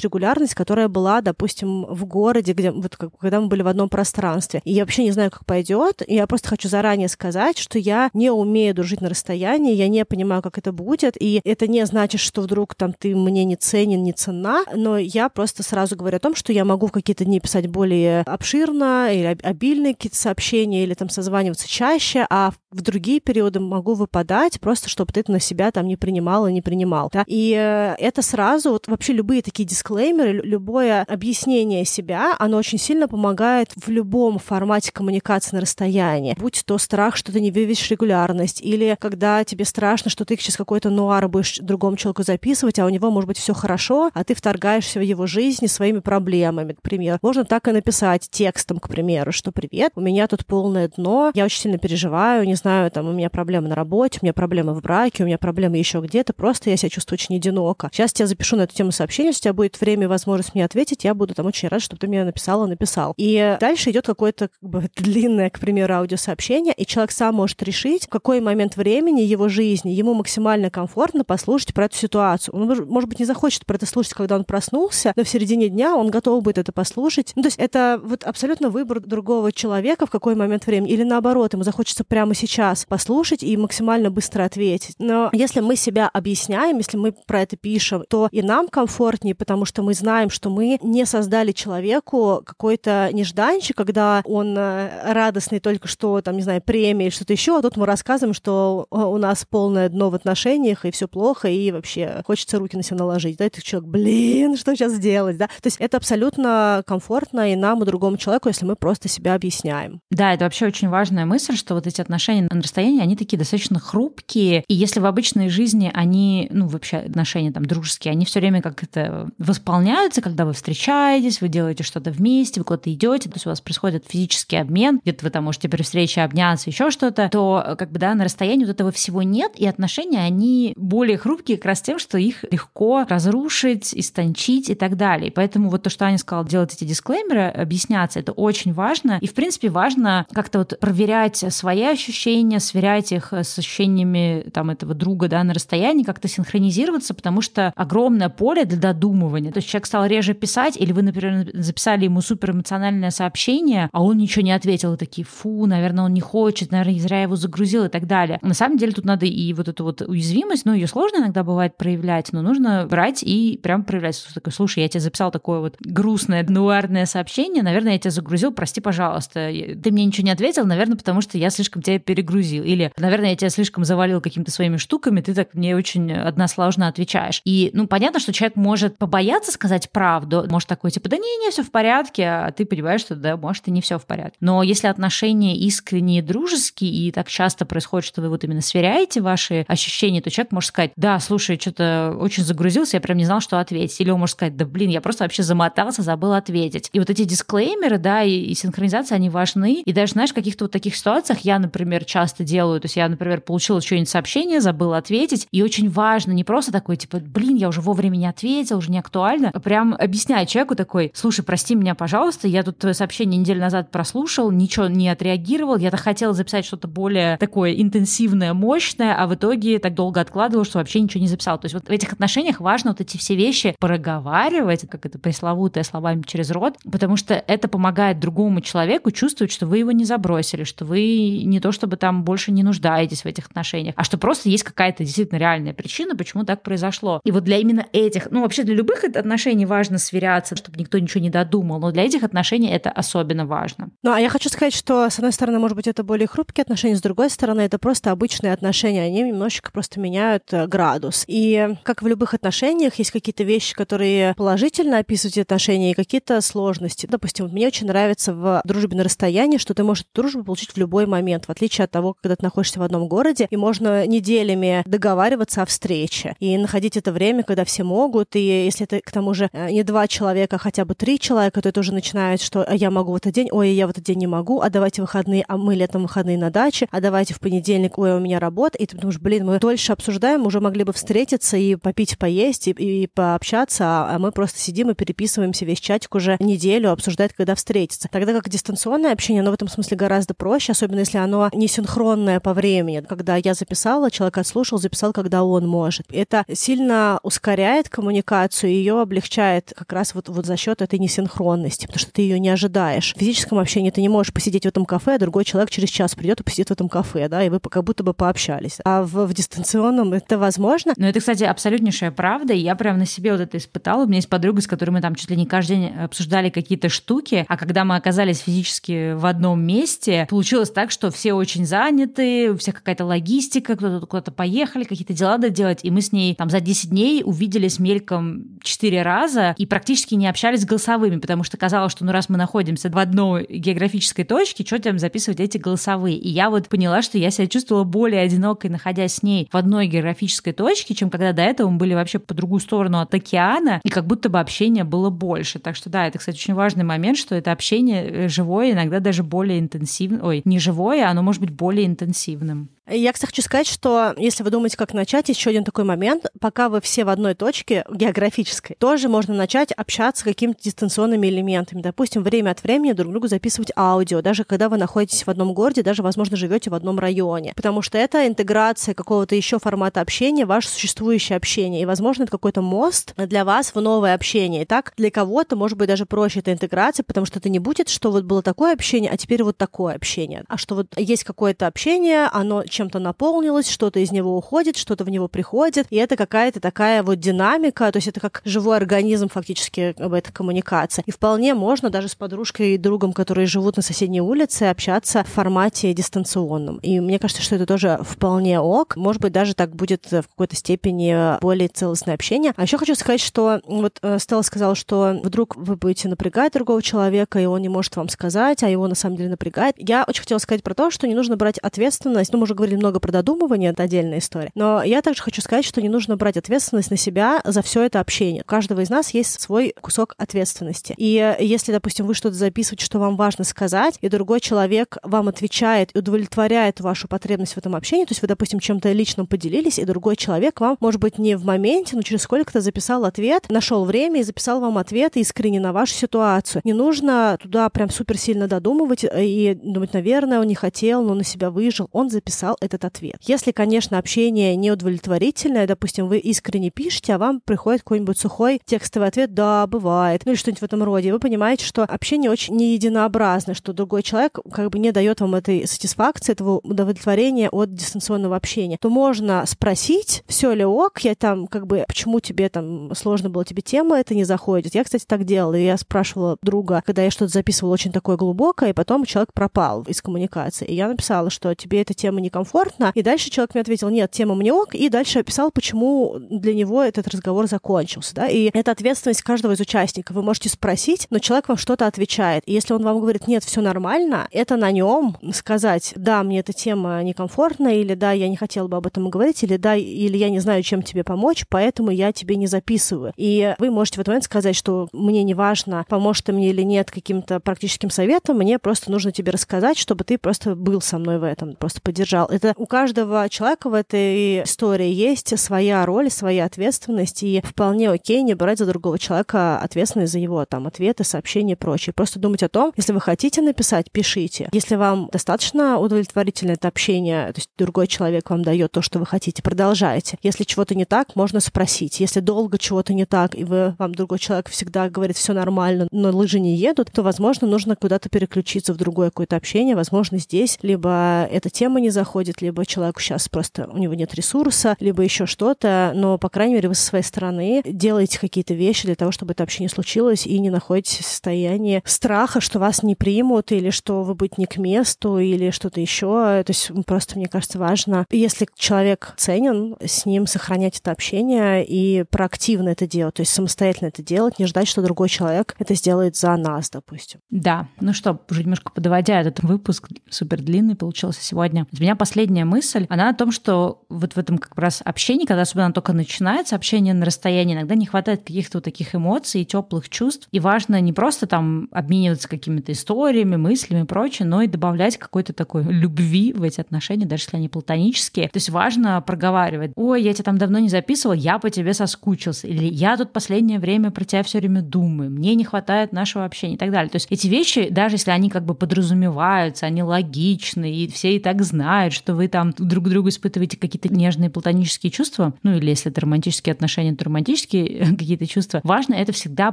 регулярность, которая была, допустим, в городе, где вот когда мы были в одном пространстве. И я вообще не знаю, как пойдет. И я просто хочу заранее сказать, что я не умею дружить на расстоянии, я не понимаю, как это будет. И это не значит, что вдруг там ты мне не ценен, не цена, но я просто сразу говорю о том, что я могу в какие-то дни писать более обширно или обильные какие-то сообщения, или там созваниваться чаще, а в другие периоды могу выпадать, просто чтобы ты на себя там не принимал и не принимал. Да? И э, это сразу, вот вообще любые такие дисклеймеры, любое объяснение себя, оно очень сильно помогает в любом формате коммуникации на расстоянии. Будь то страх, что ты не выведешь регулярность, или когда тебе страшно, что ты сейчас какой-то нуар будешь другому человеку записывать, а у него может быть все хорошо, а ты вторгаешься в его жизнь своими проблемами, к примеру. Можно так и написать текстом, к примеру, что «Привет, у меня тут полное дно, я очень сильно переживаю, не знаю, там, у меня проблемы на работе, у меня проблемы в браке, у меня проблемы еще где-то, просто я себя чувствую очень одиноко. Сейчас я запишу на эту тему сообщение, если у тебя будет время и возможность мне ответить, я буду там очень рад, чтобы ты мне написала, написал. И дальше идет какое-то как бы, длинное, к примеру, аудиосообщение, и человек сам может решить, в какой момент времени его жизни ему максимально комфортно послушать про эту ситуацию. Он, может быть, не захочет про это слушать, когда он проснулся, но в середине дня он готов будет это послушать. Ну, то есть это вот абсолютно выбор другого человека, в какой момент времени. Или наоборот, ему захочется прямо сейчас послушать и максимально быстро ответить. Но если мы себя объясняем, если мы про это пишем, то и нам комфортнее, потому что мы знаем, что мы не создали человеку какой-то нежданчик, когда он э, радостный только что, там, не знаю, премия или что-то еще, а тут мы рассказываем, что э, у нас полное дно в отношениях, и все плохо, и вообще хочется руки на себя наложить. Да, ты человек, блин, что сейчас делать, да? То есть это абсолютно комфортно и нам, и другому человеку, если мы просто себя объясняем.
Да, это вообще очень важная мысль, что вот эти отношения на расстоянии, они такие достаточно хрупкие, и если в обычной жизни они, ну, вообще отношения там дружеские, они все время как это восполняются, когда вы встречаетесь, вы делаете что-то вместе, вы куда-то идете, то есть у вас происходит физический обмен, где-то вы там можете при встрече обняться, еще что-то, то как бы, да, на расстоянии вот этого всего нет, и отношения, они более хрупкие как раз тем, что их легко разрушить, истончить и так далее. Поэтому вот то, что Аня сказала, делать эти дисклеймеры, объясняться, это очень важно. И, в принципе, важно как-то вот проверять свои ощущения, сверять их с ощущениями там этого друга, да, на расстоянии, как-то синхронизироваться, потому что огромное поле для додумывания. То есть человек стал реже писать, или вы, например, записали ему суперэмоциональное сообщение, а он ничего не ответил, и такие, фу, наверное, он не хочет, наверное, не зря его загрузил и так далее. На самом деле тут надо и вот эту вот уязвимость, ну, ее сложно иногда бывает проявлять, но нужно брать и прям проявлять. Такой, слушай, я тебе записал такое вот грустное, нуарное сообщение, наверное, я тебя загрузил, прости, пожалуйста. Ты мне ничего не ответил, наверное, потому что я слишком тебя перегрузил. Или, наверное, я тебя слишком завалил какими-то своими штуками, ты так мне очень односложно отвечаешь. И, ну, понятно, что человек может побояться сказать правду, может такой, типа, да не, не, все в порядке, а ты понимаешь, что, да, может, и не все в порядке. Но если отношения искренние, дружеские, и так часто происходит, что вы вот именно сверяете ваши ощущения, то человек может сказать, да, слушай, что-то очень загрузился, я прям не знал, что ответить. Или он может сказать, да, блин, я просто вообще замотался, забыл ответить. И вот эти дисклеймеры, да, и, и синхронизация, они важны. И даже, знаешь, в каких-то вот таких ситуациях я, например, часто делаю, то есть я, например, получила что-нибудь сообщение, забыла ответить, и очень важно не просто такой, типа, блин, я уже вовремя не ответил, уже не актуально, а прям объяснять человеку такой, слушай, прости меня, пожалуйста, я тут твое сообщение неделю назад прослушал, ничего не отреагировал, я-то хотела записать что-то более такое интенсивное, мощное, а в итоге так долго откладывал, что вообще ничего не записал. То есть вот в этих отношениях важно вот эти все вещи проговаривать, как это пресловутое словами через рот, потому что это помогает другому человеку чувствовать, что вы его не забросили, что вы не то чтобы там больше не нуждаетесь в этих отношениях, а что просто есть какая-то действительно реальная причина, почему так произошло. И вот для именно этих, ну вообще для любых отношений важно сверяться, чтобы никто ничего не додумал, но для этих отношений это особенно важно.
Ну а я хочу сказать, что с одной стороны, может быть, это более хрупкие отношения, с другой стороны, это просто обычные отношения, они немножечко просто меняют э, градус. И как в любых отношениях, есть какие-то вещи, которые положительно описывают эти отношения, и какие-то сложности. Допустим, мне очень нравится в дружбе на расстоянии, что ты можешь дружбу получить в любой момент, в отличие от того, когда ты находишься в одном городе, и можно неделями договариваться о встрече и находить это время, когда все могут, и если это к тому же э, не два человека, а хотя бы три человека, то это уже начинает, что «А я могу в этот день, ой, я в этот день не могу, а давайте выходные, а мы летом выходные на даче, а давайте в понедельник, ой, у меня работа, и ты думаешь, блин, мы дольше обсуждаем, уже могли бы встретиться и попить, поесть, и, и пообщаться, а, а мы просто сидим и переписываемся весь чатик уже неделю, обсуждать, когда встретиться. Тогда как дистанционное общение, оно в этом смысле гораздо проще, особенно если оно не синхронное по времени. Когда я записала, человек отслушал, записал, когда он может. Это сильно ускоряет коммуникацию, ее облегчает как раз вот, вот за счет этой несинхронности, потому что ты ее не ожидаешь. В физическом общении ты не можешь посидеть в этом кафе, а другой человек через час придет и посидит в этом кафе, да, и вы как будто бы пообщались. А в, в дистанционном это возможно.
Но это, кстати, абсолютнейшая правда, я прям на себе вот это испытала. У меня есть подруга, с которой мы там чуть ли не каждый день обсуждали какие-то штуки, а когда мы оказались физически в одном месте, получилось так, что все очень заняты, у всех какая-то логистика, кто-то куда-то поехали, какие-то дела надо делать, и мы с ней там за 10 дней увиделись мельком 4 раза и практически не общались голосовыми, потому что казалось, что ну раз мы находимся в одной географической точке, что там записывать эти голосовые. И я вот поняла, что я себя чувствовала более одинокой, находясь с ней в одной географической точке, чем когда до этого мы были вообще по другую сторону от океана, и как будто бы общения было больше. Так что да, это, кстати, очень важный момент, что это общение э, живое, иногда даже более интенсивное, ой, не живое, оно может быть более интенсивным.
Я, кстати, хочу сказать, что если вы думаете, как начать, еще один такой момент. Пока вы все в одной точке географической, тоже можно начать общаться какими-то дистанционными элементами. Допустим, время от времени друг другу записывать аудио, даже когда вы находитесь в одном городе, даже, возможно, живете в одном районе. Потому что это интеграция какого-то еще формата общения, ваше существующее общение. И, возможно, это какой-то мост для вас в новое общение. И так для кого-то, может быть, даже проще эта интеграция, потому что это не будет, что вот было такое общение, а теперь вот такое общение. А что вот есть какое-то общение, оно чем-то наполнилось, что-то из него уходит, что-то в него приходит, и это какая-то такая вот динамика, то есть это как живой организм фактически об этой коммуникации. И вполне можно даже с подружкой и другом, которые живут на соседней улице, общаться в формате дистанционном. И мне кажется, что это тоже вполне ок. Может быть, даже так будет в какой-то степени более целостное общение. А еще хочу сказать, что вот э, Стелла сказала, что вдруг вы будете напрягать другого человека, и он не может вам сказать, а его на самом деле напрягает. Я очень хотела сказать про то, что не нужно брать ответственность. Ну, мы уже говорили говорили много про додумывание, это отдельная история. Но я также хочу сказать, что не нужно брать ответственность на себя за все это общение. У каждого из нас есть свой кусок ответственности. И если, допустим, вы что-то записываете, что вам важно сказать, и другой человек вам отвечает и удовлетворяет вашу потребность в этом общении, то есть вы, допустим, чем-то личным поделились, и другой человек вам, может быть, не в моменте, но через сколько-то записал ответ, нашел время и записал вам ответ искренне на вашу ситуацию. Не нужно туда прям супер сильно додумывать и думать, наверное, он не хотел, но на себя выжил. Он записал этот ответ. Если, конечно, общение неудовлетворительное, допустим, вы искренне пишете, а вам приходит какой-нибудь сухой текстовый ответ «да, бывает», ну или что-нибудь в этом роде, вы понимаете, что общение очень не единообразно, что другой человек как бы не дает вам этой сатисфакции, этого удовлетворения от дистанционного общения, то можно спросить, все ли ок, я там как бы, почему тебе там сложно было, тебе тема это не заходит. Я, кстати, так делала, и я спрашивала друга, когда я что-то записывала очень такое глубокое, и потом человек пропал из коммуникации. И я написала, что тебе эта тема некомфортна, комфортно. И дальше человек мне ответил, нет, тема мне ок, и дальше описал, почему для него этот разговор закончился. Да? И это ответственность каждого из участников. Вы можете спросить, но человек вам что-то отвечает. И если он вам говорит, нет, все нормально, это на нем сказать, да, мне эта тема некомфортна, или да, я не хотела бы об этом говорить, или да, или я не знаю, чем тебе помочь, поэтому я тебе не записываю. И вы можете в этот момент сказать, что мне не важно, поможет ты мне или нет каким-то практическим советом, мне просто нужно тебе рассказать, чтобы ты просто был со мной в этом, просто поддержал это у каждого человека в этой истории есть своя роль, своя ответственность, и вполне окей не брать за другого человека ответственность за его там ответы, сообщения и прочее. Просто думать о том, если вы хотите написать, пишите. Если вам достаточно удовлетворительно это общение, то есть другой человек вам дает то, что вы хотите, продолжайте. Если чего-то не так, можно спросить. Если долго чего-то не так, и вы, вам другой человек всегда говорит, все нормально, но лыжи не едут, то, возможно, нужно куда-то переключиться в другое какое-то общение. Возможно, здесь либо эта тема не заходит, происходит, либо человеку сейчас просто у него нет ресурса, либо еще что-то, но, по крайней мере, вы со своей стороны делаете какие-то вещи для того, чтобы это вообще не случилось, и не находитесь в состоянии страха, что вас не примут, или что вы будете не к месту, или что-то еще. То есть просто, мне кажется, важно, если человек ценен, с ним сохранять это общение и проактивно это делать, то есть самостоятельно это делать, не ждать, что другой человек это сделает за нас, допустим.
Да, ну что, уже немножко подводя этот выпуск, супер длинный получился сегодня. Меня последний последняя мысль, она о том, что вот в этом как раз общении, когда особенно только начинается, общение на расстоянии, иногда не хватает каких-то вот таких эмоций, теплых чувств. И важно не просто там обмениваться какими-то историями, мыслями и прочее, но и добавлять какой-то такой любви в эти отношения, даже если они платонические. То есть важно проговаривать, ой, я тебя там давно не записывал, я по тебе соскучился, или я тут последнее время про тебя все время думаю, мне не хватает нашего общения и так далее. То есть эти вещи, даже если они как бы подразумеваются, они логичны, и все и так знают, что вы там друг другу испытываете какие-то нежные платонические чувства, ну или если это романтические отношения, то романтические какие-то чувства, важно это всегда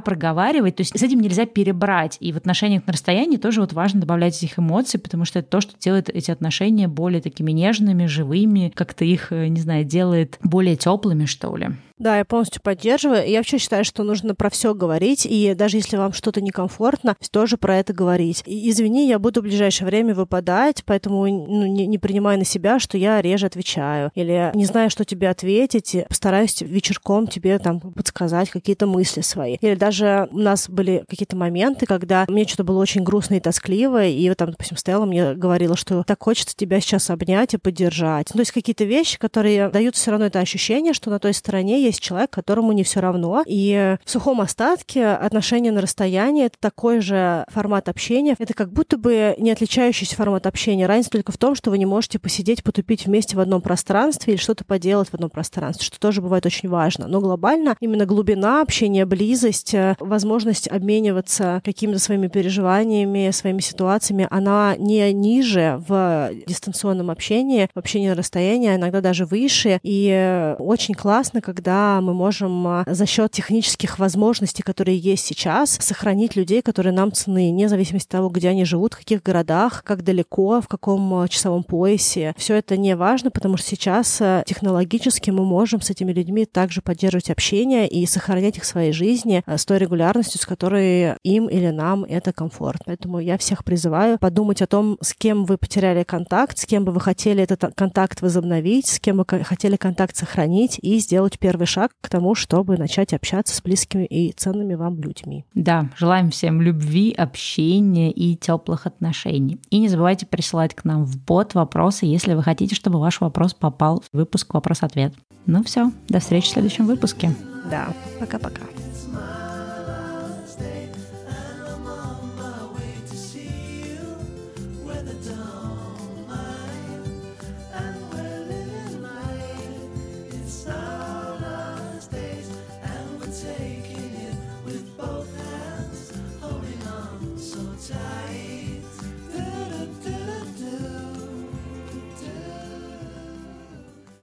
проговаривать, то есть с этим нельзя перебрать. И в отношениях на расстоянии тоже вот важно добавлять этих эмоций, потому что это то, что делает эти отношения более такими нежными, живыми, как-то их, э, не знаю, делает более теплыми, что ли.
Да, я полностью поддерживаю. Я вообще считаю, что нужно про все говорить, и даже если вам что-то некомфортно, тоже про это говорить. И, извини, я буду в ближайшее время выпадать, поэтому ну, не, не принимай на себя, что я реже отвечаю. Или не знаю, что тебе ответить, постараюсь вечерком тебе там подсказать какие-то мысли свои. Или даже у нас были какие-то моменты, когда мне что-то было очень грустно и тоскливо, и вот там, допустим, Стелла мне говорила, что так хочется тебя сейчас обнять и поддержать. Ну, то есть какие-то вещи, которые дают все равно это ощущение, что на той стороне есть человек, которому не все равно. И в сухом остатке отношения на расстоянии — это такой же формат общения. Это как будто бы не отличающийся формат общения. Разница только в том, что вы не можете посидеть, потупить вместе в одном пространстве или что-то поделать в одном пространстве, что тоже бывает очень важно. Но глобально именно глубина общения, близость, возможность обмениваться какими-то своими переживаниями, своими ситуациями, она не ниже в дистанционном общении, в общении на расстоянии, а иногда даже выше. И очень классно, когда мы можем э, за счет технических возможностей, которые есть сейчас, сохранить людей, которые нам цены, вне зависимости от того, где они живут, в каких городах, как далеко, в каком часовом поясе. Все это не важно, потому что сейчас технологически мы можем с этими людьми также поддерживать общение и сохранять их в своей жизни с той регулярностью, с которой им или нам это комфорт. Поэтому я всех призываю подумать о том, с кем вы потеряли контакт, с кем бы вы хотели этот контакт возобновить, с кем вы хотели контакт сохранить и сделать первый шаг к тому, чтобы начать общаться с близкими и ценными вам людьми.
Да, желаем всем любви, общения и теплых отношений. И не забывайте присылать к нам в бот вопросы, если вы хотите, чтобы ваш вопрос попал в выпуск «Вопрос-ответ». Ну все, до встречи в следующем выпуске.
Да, пока-пока.